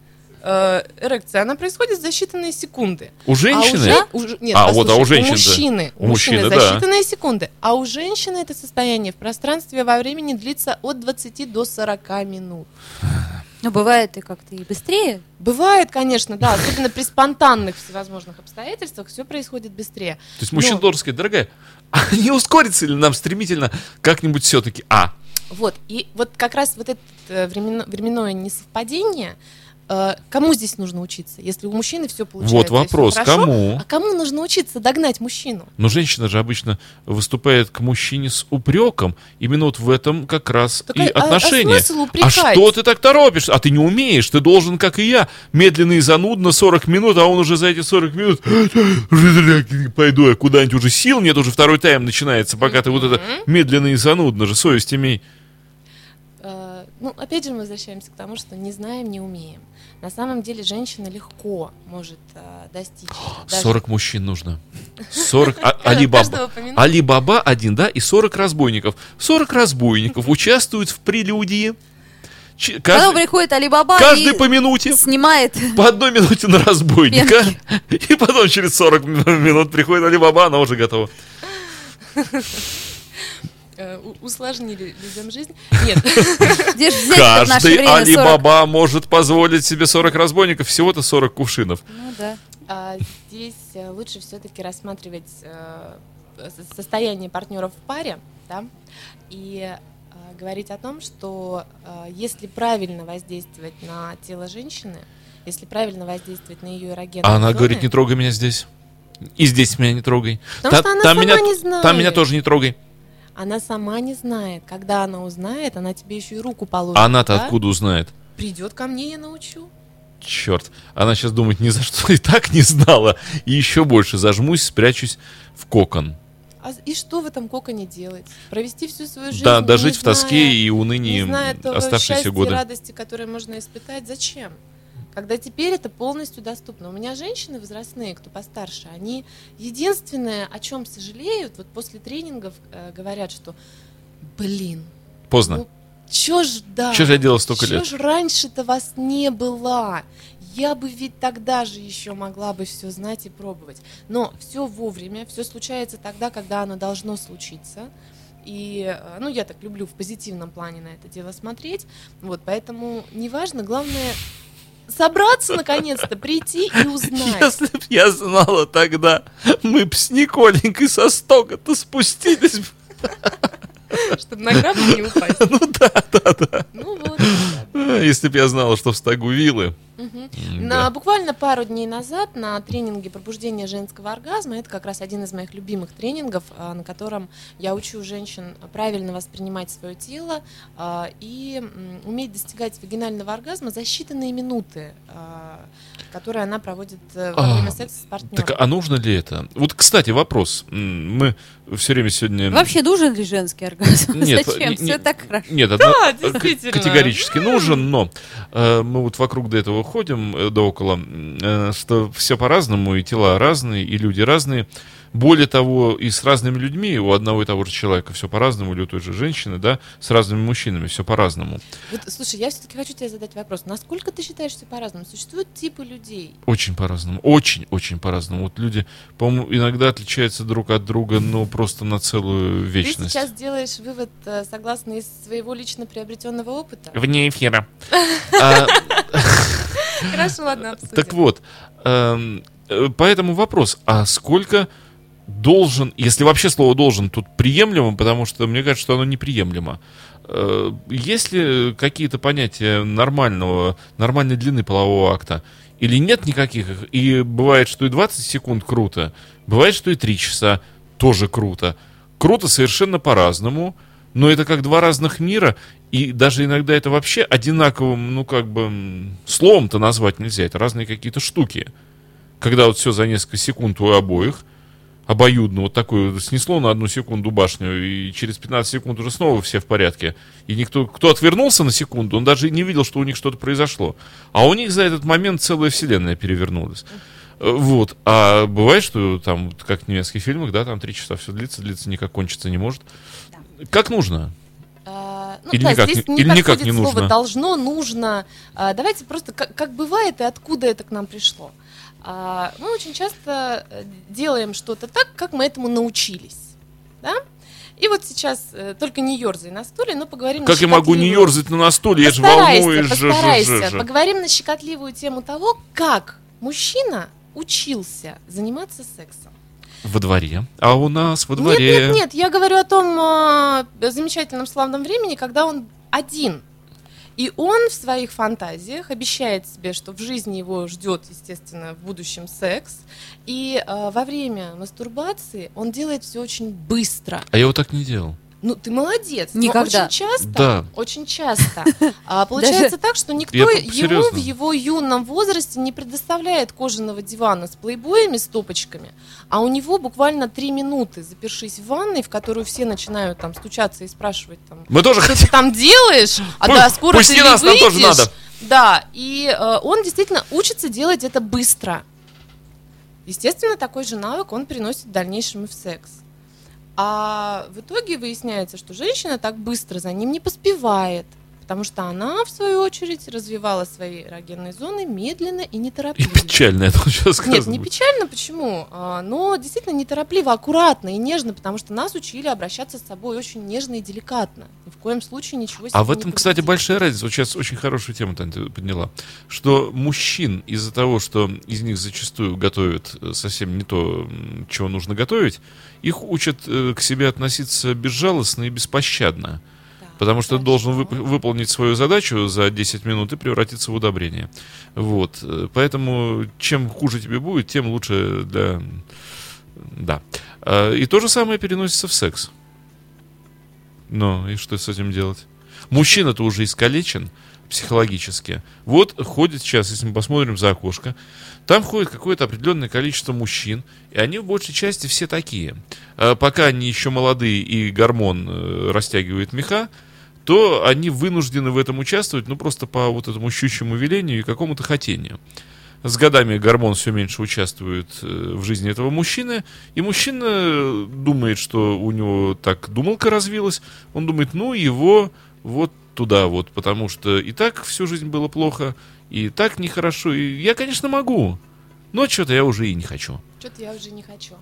э, эрекция, она происходит за считанные секунды. У женщины? А у, же- у нет, А, вот, а у послушай, женщин-то? мужчины, У мужчины, за да. считанные секунды. А у женщины это состояние в пространстве во времени длится от 20 до 40 минут. Ну, бывает и как-то и быстрее. Бывает, конечно, да, особенно при спонтанных всевозможных обстоятельствах все происходит быстрее. То есть мужчина Но- должен сказать, дорогая, [laughs] а не ускорится ли нам стремительно как-нибудь все-таки? А, Вот, и вот как раз вот это э, временно- временное несовпадение, кому здесь нужно учиться, если у мужчины все получается? Вот вопрос, хорошо, кому? А кому нужно учиться догнать мужчину? но женщина же обычно выступает к мужчине с упреком. Именно вот в этом как раз Так и а- а- а отношения. смысл упрекать? что ты так торопишься? А ты не умеешь. Ты должен, как и я, медленно и занудно 40 минут, а он уже за эти 40 минут [gasps] пойду я куда-нибудь уже сил нет, уже второй тайм начинается, пока ты вот это медленно и занудно же, совесть имей. Ну, опять же, мы возвращаемся к тому, что не знаем, не умеем. На самом деле женщина легко может э, достичь. [gasps] Даже- 40 мужчин нужно. 40, а, [laughs] Алибаба. Алибаба один, да, и 40 разбойников. 40 разбойников участвуют в прелюдии. Потом Каждый, приходит Алибаба каждый по минуте. снимает. По одной минуте на разбойника. [laughs] И потом через 40 минут приходит Алибаба, она уже готова. [laughs] э, усложнили людям жизнь. Нет, [laughs] Где же взять в наше Каждый время 40? Алибаба может позволить себе 40 разбойников, всего-то 40 кувшинов. Ну да. а, здесь э, лучше все-таки рассматривать э, со- состояние партнеров в паре, да, и э, говорить о том, что э, если правильно воздействовать на тело женщины, если правильно воздействовать на ее эрогенные А она зоны, говорит, не трогай меня здесь. И здесь меня не трогай. Потому Та- что она там сама меня, не знает. Там меня тоже не трогай. Она сама не знает. Когда она узнает, она тебе еще и руку положит. Она-то да? откуда узнает? Придет ко мне, я научу. Черт. Она сейчас думает, ни за что [laughs] и так не знала. И еще больше зажмусь, спрячусь в кокон. А и что в этом коконе делать? Провести всю свою жизнь, Да, не дожить в тоске зная- и не унынии зная того оставшиеся счастья годы. радости, которые можно испытать, зачем? Когда теперь это полностью доступно. У меня женщины возрастные, кто постарше, они единственное, о чем сожалеют, вот после тренингов э, говорят, что, блин, Поздно. ну чё ж да, Чё ж я делал столько чё лет? ж раньше-то вас не было? Я бы ведь тогда же еще могла бы все знать и пробовать. Но все вовремя, все случается тогда, когда оно должно случиться. И, э, ну, я так люблю в позитивном плане на это дело смотреть. Вот, поэтому неважно, главное собраться наконец-то, прийти и узнать. Если б я знала тогда, мы б с Николенькой со стока-то спустились. б. Чтобы на грабли не упасть. Ну да, да, да. Ну вот. Если б я знала, что в стогу вилы. М, На, да. буквально пару дней назад на тренинге пробуждения женского оргазма, это как раз один из моих любимых тренингов, а, на котором я учу женщин правильно воспринимать свое тело а, и уметь достигать вагинального оргазма за считанные минуты, а, которые она проводит э, во А, время секса с партнером. Так а нужно ли это? Вот, кстати, вопрос. Мы все время сегодня... Вообще нужен ли женский оргазм? [laughs] Нет, Зачем? не- Все не- так хорошо. Нет, одно- Да, к- действительно. категорически нужен, но э, мы вот вокруг до этого ходим, э, до около, э, что все по-разному, и тела разные, и люди разные. Более того, и с разными людьми, у одного и того же человека все по-разному, или у той же женщины, да, с разными мужчинами все по-разному. Вот, слушай, я все-таки хочу тебе задать вопрос. Насколько ты считаешь все по-разному? Существуют типы людей? Очень по-разному. Очень-очень по-разному. Вот люди, по-моему, иногда отличаются друг от друга, ну, просто на целую Ты вечность. сейчас делаешь вывод э, согласно из своего лично приобретенного опыта? Вне эфира. [laughs] [laughs] Хорошо, ладно, обсудим. Так вот, эм, э, поэтому вопрос, а сколько должен, если вообще слово должен тут приемлемо, потому что мне кажется, что оно неприемлемо. Э, Есть ли какие-то понятия нормального, нормальной длины полового акта? Или нет никаких? их? И бывает, что и 20 секунд круто, бывает, что и 3 часа тоже круто. Круто совершенно по-разному, но это как два разных мира, и даже иногда это вообще одинаковым, ну как бы, словом-то назвать нельзя, это разные какие-то штуки. Когда вот все за несколько секунд у обоих, обоюдно, вот такое снесло на одну секунду башню, и через 15 секунд уже снова все в порядке. И никто, кто отвернулся на секунду, он даже не видел, что у них что-то произошло. А у них за этот момент целая вселенная перевернулась. Э, Вот. А бывает, что там, как в немецких фильмах, да, там три часа все длится, длится, никак кончиться не может. Как нужно? А, ну Или да, никак здесь не- или никак не слово нужно? должно, нужно. А, давайте просто как, как бывает и откуда это к нам пришло. А, мы очень часто э, делаем что-то так, как мы этому научились. Да? И вот сейчас э, только не ерзай на стуле, но поговорим Как я могу не ерзать на стуле? Я же Постарайся, волнуюсь. же, же, постарайся. же, же. Поговорим на щекотливую тему того, как мужчина учился заниматься сексом. Во дворе. А у нас во Нет, дворе. нет, нет, я говорю о том а, замечательном славном времени, когда он один. И он в своих фантазиях обещает себе, что в жизни его ждет, естественно, в будущем секс. И а, во время мастурбации он делает все очень быстро. А я вот так не делал. Ну, ты молодец. но Никогда. очень часто, Да. очень часто. А, [laughs] получается так, что никто Я ему серьезно. в его юном возрасте не предоставляет кожаного дивана с плейбоями, с топочками, а у него буквально три минуты, запершись в ванной, в которую все начинают там стучаться и спрашивать там, Мы тоже что хотим. ты там делаешь, а Пу- да, скоро ты нас, нам тоже выйдешь». надо. Да, и э, он действительно учится делать это быстро. Естественно, такой же навык он приносит в дальнейшем и в секс. А в итоге выясняется, что женщина так быстро за ним не поспевает, потому что она, в свою очередь, развивала свои эрогенные зоны медленно и И неторопливо. печально это сейчас сказано. Нет, не печально, почему? А, но действительно неторопливо, аккуратно и нежно, потому что нас учили обращаться с собой очень нежно и деликатно. Ни в коем случае ничего себе А в этом, кстати, большая разница. Вот сейчас очень хорошую тему Таня, ты подняла. Что мужчин из-за того, что из них зачастую готовят э, совсем не то, чего нужно готовить, их учат э, к себе относиться безжалостно и беспощадно. Потому что ты должен вып- выполнить свою задачу за 10 минут и превратиться в удобрение. Вот. Поэтому чем хуже тебе будет, тем лучше для... Да. А, И то же самое переносится в секс. Ну, и что с этим делать? Мужчина-то уже искалечен психологически. Вот ходит сейчас, если мы посмотрим за окошко, там ходит какое-то определенное количество мужчин, и они в большей части все такие. А Пока они еще молодые и гормон э, растягивает меха, то они вынуждены в этом участвовать, ну, просто по вот этому щучьему велению и какому-то хотению. С годами гормон все меньше участвует э, в жизни этого мужчины, и мужчина думает, что у него так думалка развилась, он думает, ну, его вот туда вот, потому что и так всю жизнь было плохо, и так нехорошо, и я, конечно, могу, но что-то я уже и не хочу. Что-то я уже не хочу.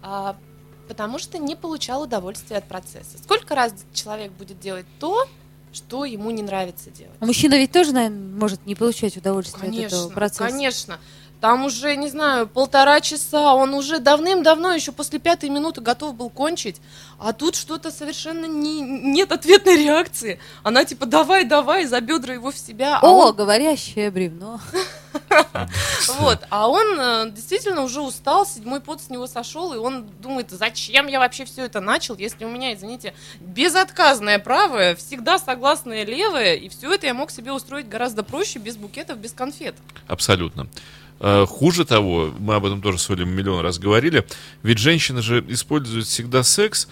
А, потому что не получал удовольствия от процесса. Сколько раз человек будет делать то, что ему не нравится делать? А мужчина ведь тоже, наверное, может не получать удовольствие от Конечно, этого процесса. конечно. Там уже, не знаю, полтора часа, он уже давным-давно, еще после пятой минуты готов был кончить, а тут что-то совершенно не, нет ответной реакции. Она типа давай, давай, за бедра его в себя. а О, он- говорящее бревно. [laughs] Вот, а он э, действительно уже устал, седьмой пот с него сошел, и он думает, зачем я вообще все это начал, если у меня, извините, безотказное правое, всегда согласное левое, и все это я мог себе устроить гораздо проще, без букетов, без конфет. Абсолютно. Э, Хуже того, мы об этом тоже с Олей миллион раз говорили, ведь женщины же используют всегда секс,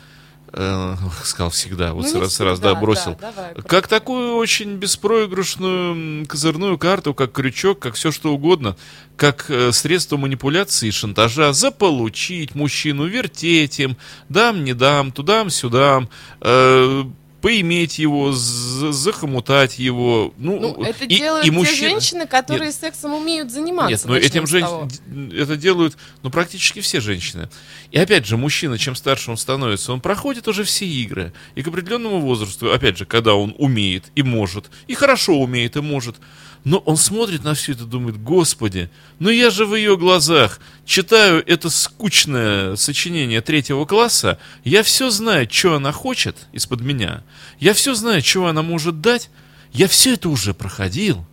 э, [laughs] сказал всегда, вот Ну, не сразу, сразу, всегда, да, бросил, да, давай, как такую очень беспроигрышную козырную карту, как крючок, как все что угодно, как э, средство манипуляции и шантажа, заполучить мужчину, вертеть им, дам, не дам, тудам-сюдам, э, поиметь его, захомутать его. Ну, Ну, это и- делают и те мужчина- женщины, которые сексом умеют заниматься. нет, но этим с же того. это делают, ну, практически все женщины. И опять же, мужчина, чем старше он становится, он проходит уже все игры. И к определенному возрасту, опять же, когда он умеет и может, и хорошо умеет и может, но он смотрит на все это думает, господи, ну я же в ее глазах читаю это скучное сочинение третьего класса, я все знаю, что она хочет из-под меня, я все знаю, чего она может дать, я все это уже проходил.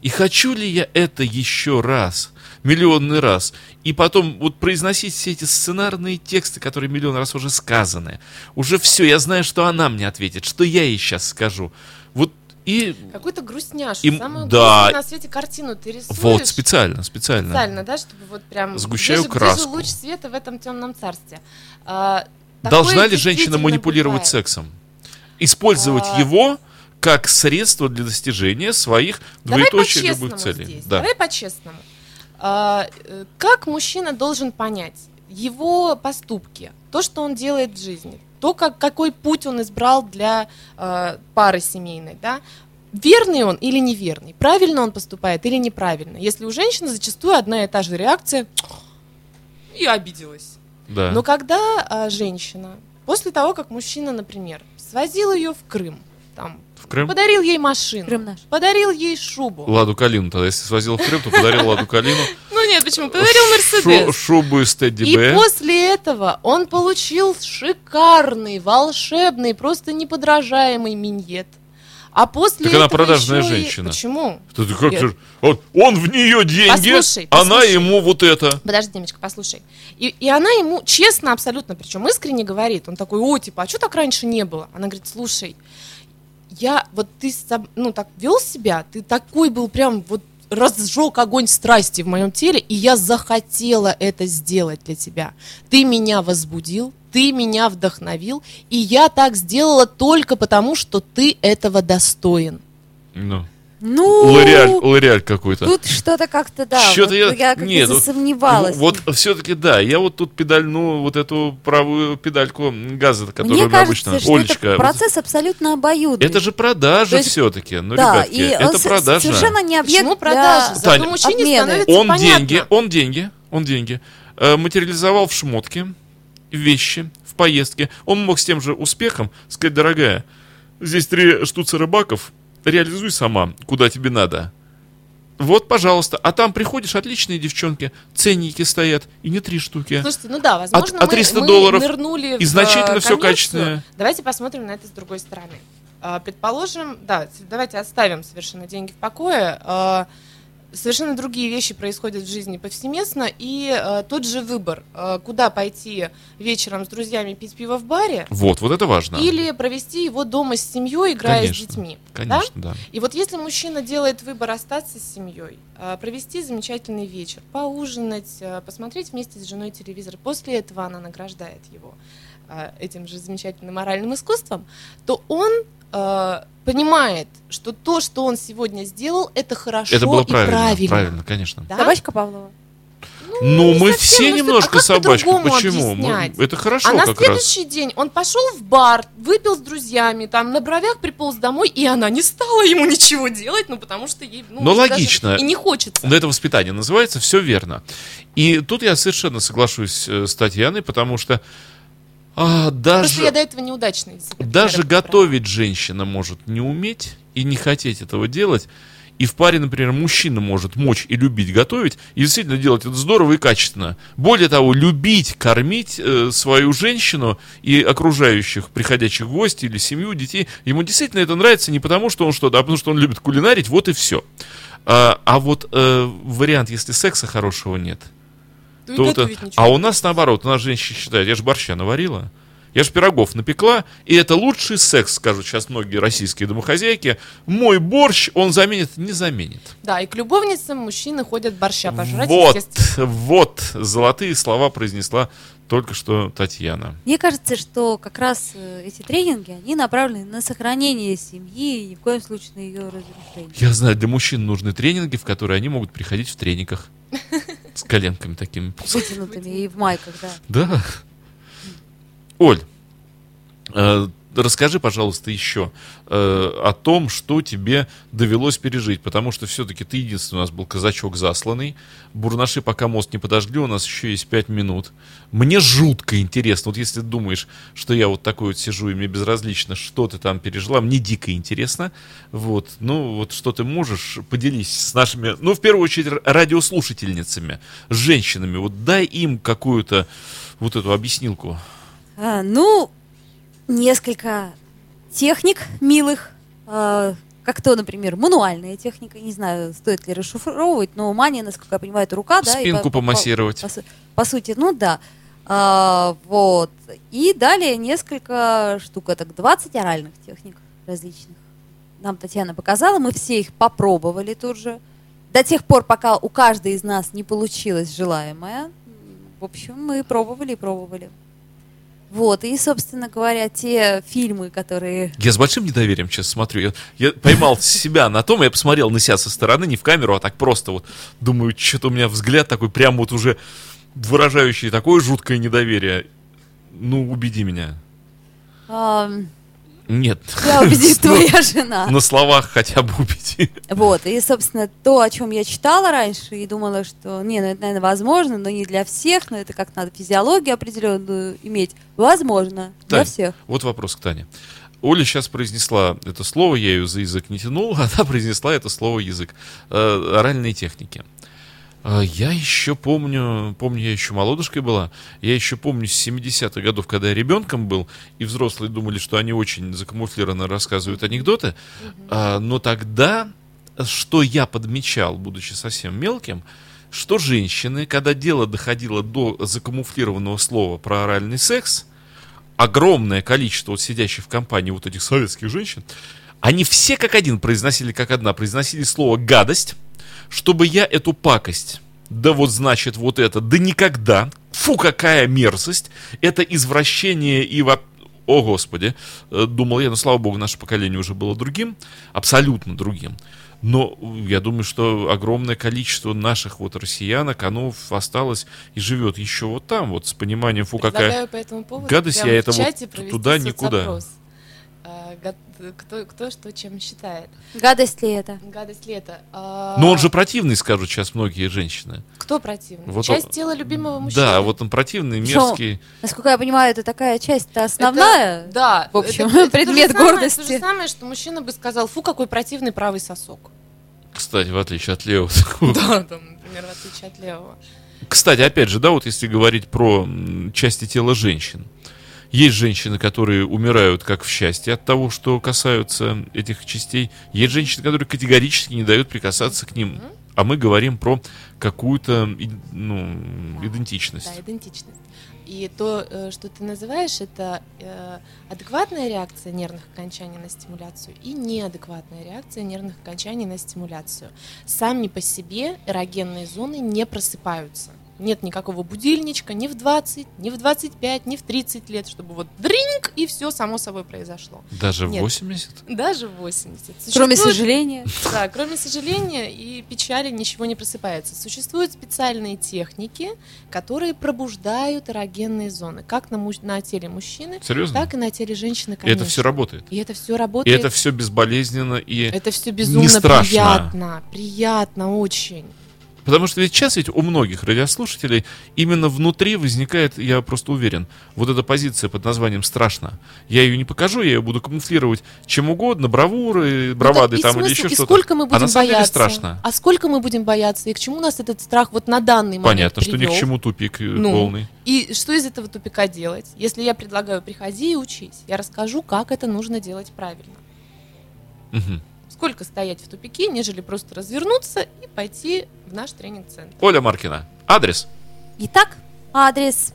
И хочу ли я это еще раз, миллионный раз, и потом вот произносить все эти сценарные тексты, которые миллион раз уже сказаны. Уже все, я знаю, что она мне ответит, что я ей сейчас скажу. Вот и Какой-то грустняш. Им- Самую да. на свете картину ты рисуешь. вот специально, специально. Специально, да, чтобы вот прям... Сгущаю где же- где краску. же луч света в этом темном царстве? А, Должна ли женщина манипулировать бывает. сексом? Использовать А. его как средство для достижения своих Давай двоеточие любых целей. здесь. Да. Давай по-честному. А, э, как мужчина должен понять его поступки, то, что он делает в жизни, то, как, какой путь он избрал для э, пары семейной, да? Верный он или неверный, правильно он поступает или неправильно. Если у женщины зачастую одна и та же реакция, я обиделась. Да. Но когда а, женщина, после того, как мужчина, например, свозил ее в Крым, там, В Крым? подарил ей машину, Крым наш. подарил ей шубу. Ладу Калину тогда, если свозил в Крым, то подарил Ладу Калину. Нет, почему? Подарил Шу- Мерседес. Шубу из Тедди И после этого он получил шикарный, волшебный, просто неподражаемый миньет. А после Так она продажная еще и- женщина. Почему? Ты- ты как же- вот он в нее деньги, Послушай, она послушай. ему вот это. Подожди, Демочка, послушай. И, и она ему честно абсолютно, причем искренне говорит, он такой, о, типа, а что так раньше не было? Она говорит, слушай, я, вот ты, ну, так вел себя, ты такой был прям, вот разжег огонь страсти в моем теле, и я захотела это сделать для тебя. Ты меня возбудил, ты меня вдохновил, и я так сделала только потому, что ты этого достоин. Ну, Ну, Лореаль, лореаль какой-то. тут что-то как-то, да, Что-то вот я, как-то нет, вот- засомневалась. Вот все-таки да, я вот тут педальну вот эту правую педальку газа, которую Мне кажется, обычно. что Олечка, это процесс абсолютно обоюдный. это же продажа есть- все-таки. Ну, да, ребятки, и это продажа. совершенно не объект Почему для- продажи? Зато Таня, мужчине обмены. становится Он понятно. деньги, он деньги, он деньги э, материализовал в шмотки, в вещи, в поездке. Он мог с тем же успехом сказать, дорогая, здесь три штуцы рыбаков, реализуй сама, куда тебе надо. Вот, пожалуйста. А там приходишь, отличные девчонки, ценники стоят, и не три штуки. Слушайте, ну да, возможно, а мы, 300 мы долларов нырнули и в, значительно э, коммерцию. качественное. Давайте посмотрим на это с другой стороны. А, Предположим, да, давайте оставим совершенно деньги в покое. Совершенно другие вещи происходят в жизни повсеместно, и э, тот же выбор, э, куда пойти вечером с друзьями пить пиво в баре, Вот, вот это важно. или провести его дома с семьей, играя Конечно, с детьми. да? Конечно, да. И вот если мужчина делает выбор остаться с семьей, а, провести замечательный вечер, поужинать, а, посмотреть вместе с женой телевизор, после этого она награждает его а, этим же замечательным моральным искусством, то он понимает, что то, что он сегодня сделал, это хорошо это было и правильно. правильно. Правильно, конечно. Да? Собачка Павлова. Ну, не мы все ну, немножко а собачки. Почему? Мы- это хорошо А на как раз. следующий день он пошел в бар, выпил с друзьями, там на бровях приполз домой, и она не стала ему ничего делать, ну потому что ей ну, Но логично. и не хочется. Но это воспитание называется, все верно. И тут я совершенно соглашусь э, с Татьяной, потому что а, Просто я даже, до этого секретаря даже готовить женщина может не уметь и не хотеть этого делать. И в паре, например, мужчина может мочь и любить готовить, и действительно делать это здорово и качественно. Более того, любить, кормить э, свою женщину и окружающих приходящих гостей или семью, детей. Ему действительно это нравится не потому, что он что-то, а потому что он любит кулинарить, вот и все. А, а вот э, вариант, если секса хорошего нет, Ну и то вот, готовить ничего а у нас наоборот, у нас женщины считают, я же борща наварила, я же пирогов напекла, и это лучший секс, скажут сейчас многие российские домохозяйки. Мой борщ он заменит, не заменит. Да, и к любовницам мужчины ходят борща пожрать, вот, вот, золотые слова произнесла только что Татьяна. Мне кажется, что как раз э, эти тренинги, они направлены на сохранение семьи и ни в коем случае на ее разрушение. Я знаю, для мужчин нужны тренинги, в которые они могут приходить в трениках. [laughs] С коленками такими. Вытянутыми и в майках, да. Да. Оль, э, расскажи, пожалуйста, еще э, о том, что тебе довелось пережить, потому что все-таки ты единственный у нас был казачок засланный. Бурнаши пока мост не подожгли, у нас еще есть пять минут. Мне жутко интересно, вот если ты думаешь, что я вот такой вот сижу и мне безразлично, что ты там пережила, мне дико интересно. Вот, ну вот что ты можешь, поделись с нашими, ну в первую очередь радиослушательницами, женщинами, вот дай им какую-то вот эту объяснилку. А, ну, несколько техник милых, а, как то, например, мануальная техника, не знаю, стоит ли расшифровывать, но мания, насколько я понимаю, это рука, да? Спинку по- по- помассировать. По, су- по сути, ну да. А, вот. И далее несколько штук, так 20 оральных техник различных. Нам Татьяна показала, мы все их попробовали тут же. До тех пор, пока у каждой из нас не получилось желаемое. В общем, мы пробовали и пробовали. Вот, и, собственно говоря, те фильмы, которые... Я с большим недоверием сейчас смотрю. Я, я поймал себя на том, я посмотрел на себя со стороны, не в камеру, а так просто вот. Думаю, что-то у меня взгляд такой прям вот уже выражающий такое жуткое недоверие. Ну, убеди меня. Нет. тебя убедит [laughs] твоя жена. На словах хотя бы убеди. Вот, и, собственно, то, о чем я читала раньше, и думала, что, не, ну это, наверное, возможно, но не для всех, но это как надо физиологию определенную иметь. Возможно, для Тань, всех. Вот вопрос к Тане. Оля сейчас произнесла это слово, я ее за язык не тянул, [laughs] она произнесла это слово язык. Э, оральные техники. Э, Я еще помню, помню, я еще молодушкой была, я еще помню с 70-х годов, когда я ребенком был, и взрослые думали, что они очень закамуфлированно рассказывают анекдоты, А, но тогда, что я подмечал, будучи совсем мелким, что женщины, когда дело доходило до закамуфлированного слова про оральный секс, огромное количество вот сидящих в компании вот этих советских женщин, они все как один произносили, как одна, произносили слово «гадость», чтобы я эту пакость, да вот значит вот это, да никогда, фу, какая мерзость, это извращение и во- о господи, э, думал я, но слава богу, наше поколение уже было другим, абсолютно другим. Но я думаю, что огромное количество наших вот россиянок, оно осталось и живет еще вот там, вот с пониманием, фу, какая... Предлагаю по этому поводу гадость, я это вот провести туда-никуда. соцопрос. Га- Кто, кто что чем считает. Гадость ли это? Гадость ли это? А, Но он же противный, скажут сейчас многие женщины. Кто противный? Вот Часть он- тела любимого мужчины? Да, вот он противный, Причем, мерзкий. Насколько я понимаю, это такая часть-то Это- основная. да. в общем, это- это предмет то же самое- гордости. То же самое, что мужчина бы сказал, фу, какой противный правый сосок. Кстати, в отличие от Лео. Да, там, например, в отличие от левого. Кстати, опять же, да, вот если говорить про части тела женщин. Есть женщины, которые умирают как в счастье от того, что касаются этих частей. Есть женщины, которые категорически не дают прикасаться к ним. А мы говорим про какую-то ну, Да. идентичность. Да, идентичность. И то, э, что ты называешь, это э, адекватная реакция нервных окончаний на стимуляцию и неадекватная реакция нервных окончаний на стимуляцию. Сами по себе эрогенные зоны не просыпаются. Нет никакого будильничка ни в 20, ни в 25, ни в 30 лет, чтобы вот дринг, и все само собой произошло. Даже в Нет. 80? Даже в 80. Кроме сожаления. [laughs] да, кроме сожаления и печали ничего не просыпается. Существуют специальные техники, которые пробуждают эрогенные зоны, как на, муж- на теле мужчины, Серьезно? так и на теле женщины, И конечно. это все работает. И это все И работает. это все безболезненно и... Это все безумно страшно. приятно. Приятно очень. Потому что ведь сейчас ведь у многих радиослушателей именно внутри возникает, я просто уверен, вот эта позиция под названием «страшно». Я ее не покажу, я ее буду камуфлировать чем угодно, бравуры, бравады Ну, так и там или смысл, еще и что-то. сколько мы будем а на самом бояться? деле страшно. А сколько мы будем бояться? И к чему нас этот страх вот на данный момент Понятно, что ни к привел? чему тупик э, Ну, полный. И что из этого тупика делать? Если я предлагаю приходи и учись, я расскажу, как это нужно делать правильно. Мгм. Сколько стоять в тупике, нежели просто развернуться и пойти в наш тренинг-центр. Оля Маркина, адрес. Итак, адрес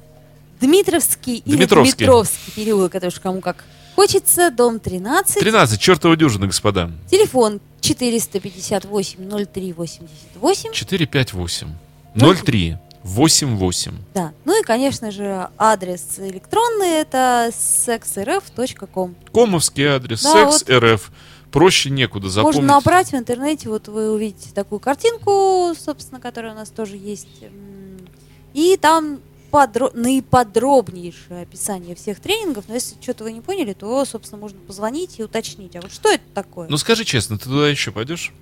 Дмитровский или Дмитровский. Дмитровский переулок, это уж кому как хочется, дом 13, 13, чертова дюжина, господа. телефон 458 0388. 458 Ну, 03 88. Да. Ну и, конечно же, адрес электронный это sexrf.com. Комовский адрес, Да, секс РФ. Проще некуда запомнить. Можно набрать в интернете, вот вы увидите такую картинку, собственно, которая у нас тоже есть. И там подро- наиподробнейшее описание всех тренингов. Но если что-то вы не поняли, то, собственно, можно позвонить и уточнить. А вот что это такое? Ну скажи честно, ты туда еще пойдешь?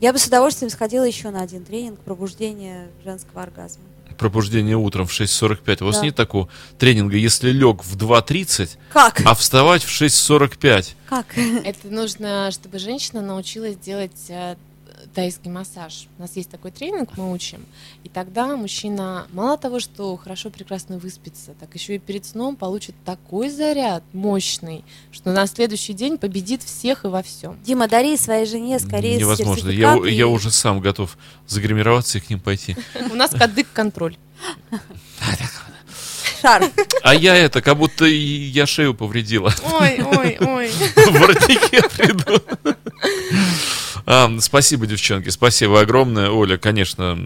Я бы с удовольствием сходила еще на один тренинг пробуждения женского оргазма. Пробуждение утром в 6.45. У вас Да. нет такого тренинга, если лег в 2.30, Как? а вставать в 6.45. Как? Это нужно, чтобы женщина научилась делать э, тайский массаж. У нас есть такой тренинг, мы учим. И тогда мужчина мало того, что хорошо, прекрасно выспится, так еще и перед сном получит такой заряд мощный, что на следующий день победит всех и во всем. Дима, дари своей жене скорее Невозможно. Я, и- я уже сам готов загримироваться и к ним пойти. У нас кадык-контроль. Шар. А я это, как будто я шею повредила. Ой, ой, ой. [laughs] В воротнике приду. А, спасибо, девчонки, спасибо огромное. Оля, конечно,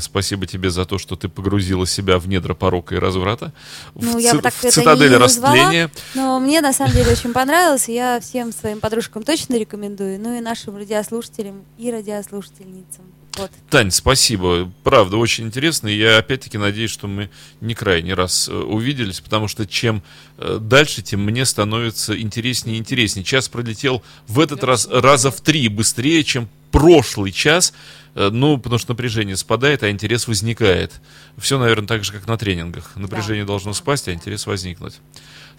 спасибо тебе за то, что ты погрузила себя в недра порока и разврата. Ну, в, я бы так в это цитадель не назвала. растления. Но мне на самом деле очень понравилось, я всем своим подружкам точно рекомендую, ну и нашим радиослушателям и радиослушательницам. Вот. Тань, спасибо. Правда, очень интересно. И я опять-таки надеюсь, что мы не крайний раз э, увиделись, потому что чем э, дальше, тем мне становится интереснее и интереснее. Час пролетел в этот раз раза в три быстрее, чем прошлый час. Э, Ну, потому что напряжение спадает, а интерес возникает. Все, наверное, так же, как на тренингах. Напряжение должно да. спасть, а интерес возникнуть.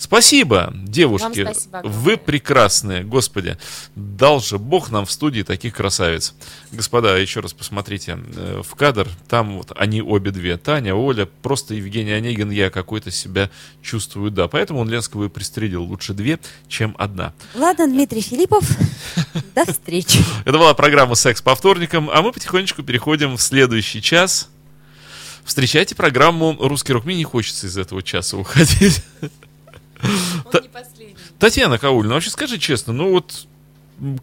Спасибо, девушки. Вам спасибо огромное. Вы прекрасные. Господи, дал же Бог нам в студии таких красавиц. Господа, еще раз посмотрите э, в кадр. Там вот они обе две. Таня, Оля, просто Евгений Онегин. Я какой-то себя чувствую, да. Поэтому он Ленского и пристрелил. Лучше две, чем одна. Ладно, Дмитрий Филиппов, [laughs] до встречи. Это была программа «Секс по вторникам», а мы потихонечку переходим в следующий час. Встречайте программу «Русский рок». Мне не хочется из этого часа уходить. [laughs] Он не последний. Татьяна Каулина, вообще скажи честно, ну вот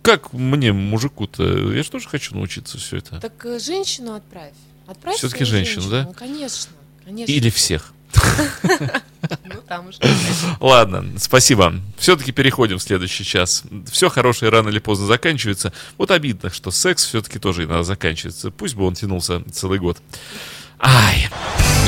как мне, мужику-то, я же тоже хочу научиться все это. Так э, женщину отправь. Отправь Всё-таки свою женщину, да? Ну, конечно, конечно. Или всех. [laughs] Ну, там уж. Ладно, спасибо. Все-таки переходим в следующий час. Все хорошее рано или поздно заканчивается. Вот обидно, что секс все-таки тоже иногда заканчивается. Пусть бы он тянулся целый год. Ай.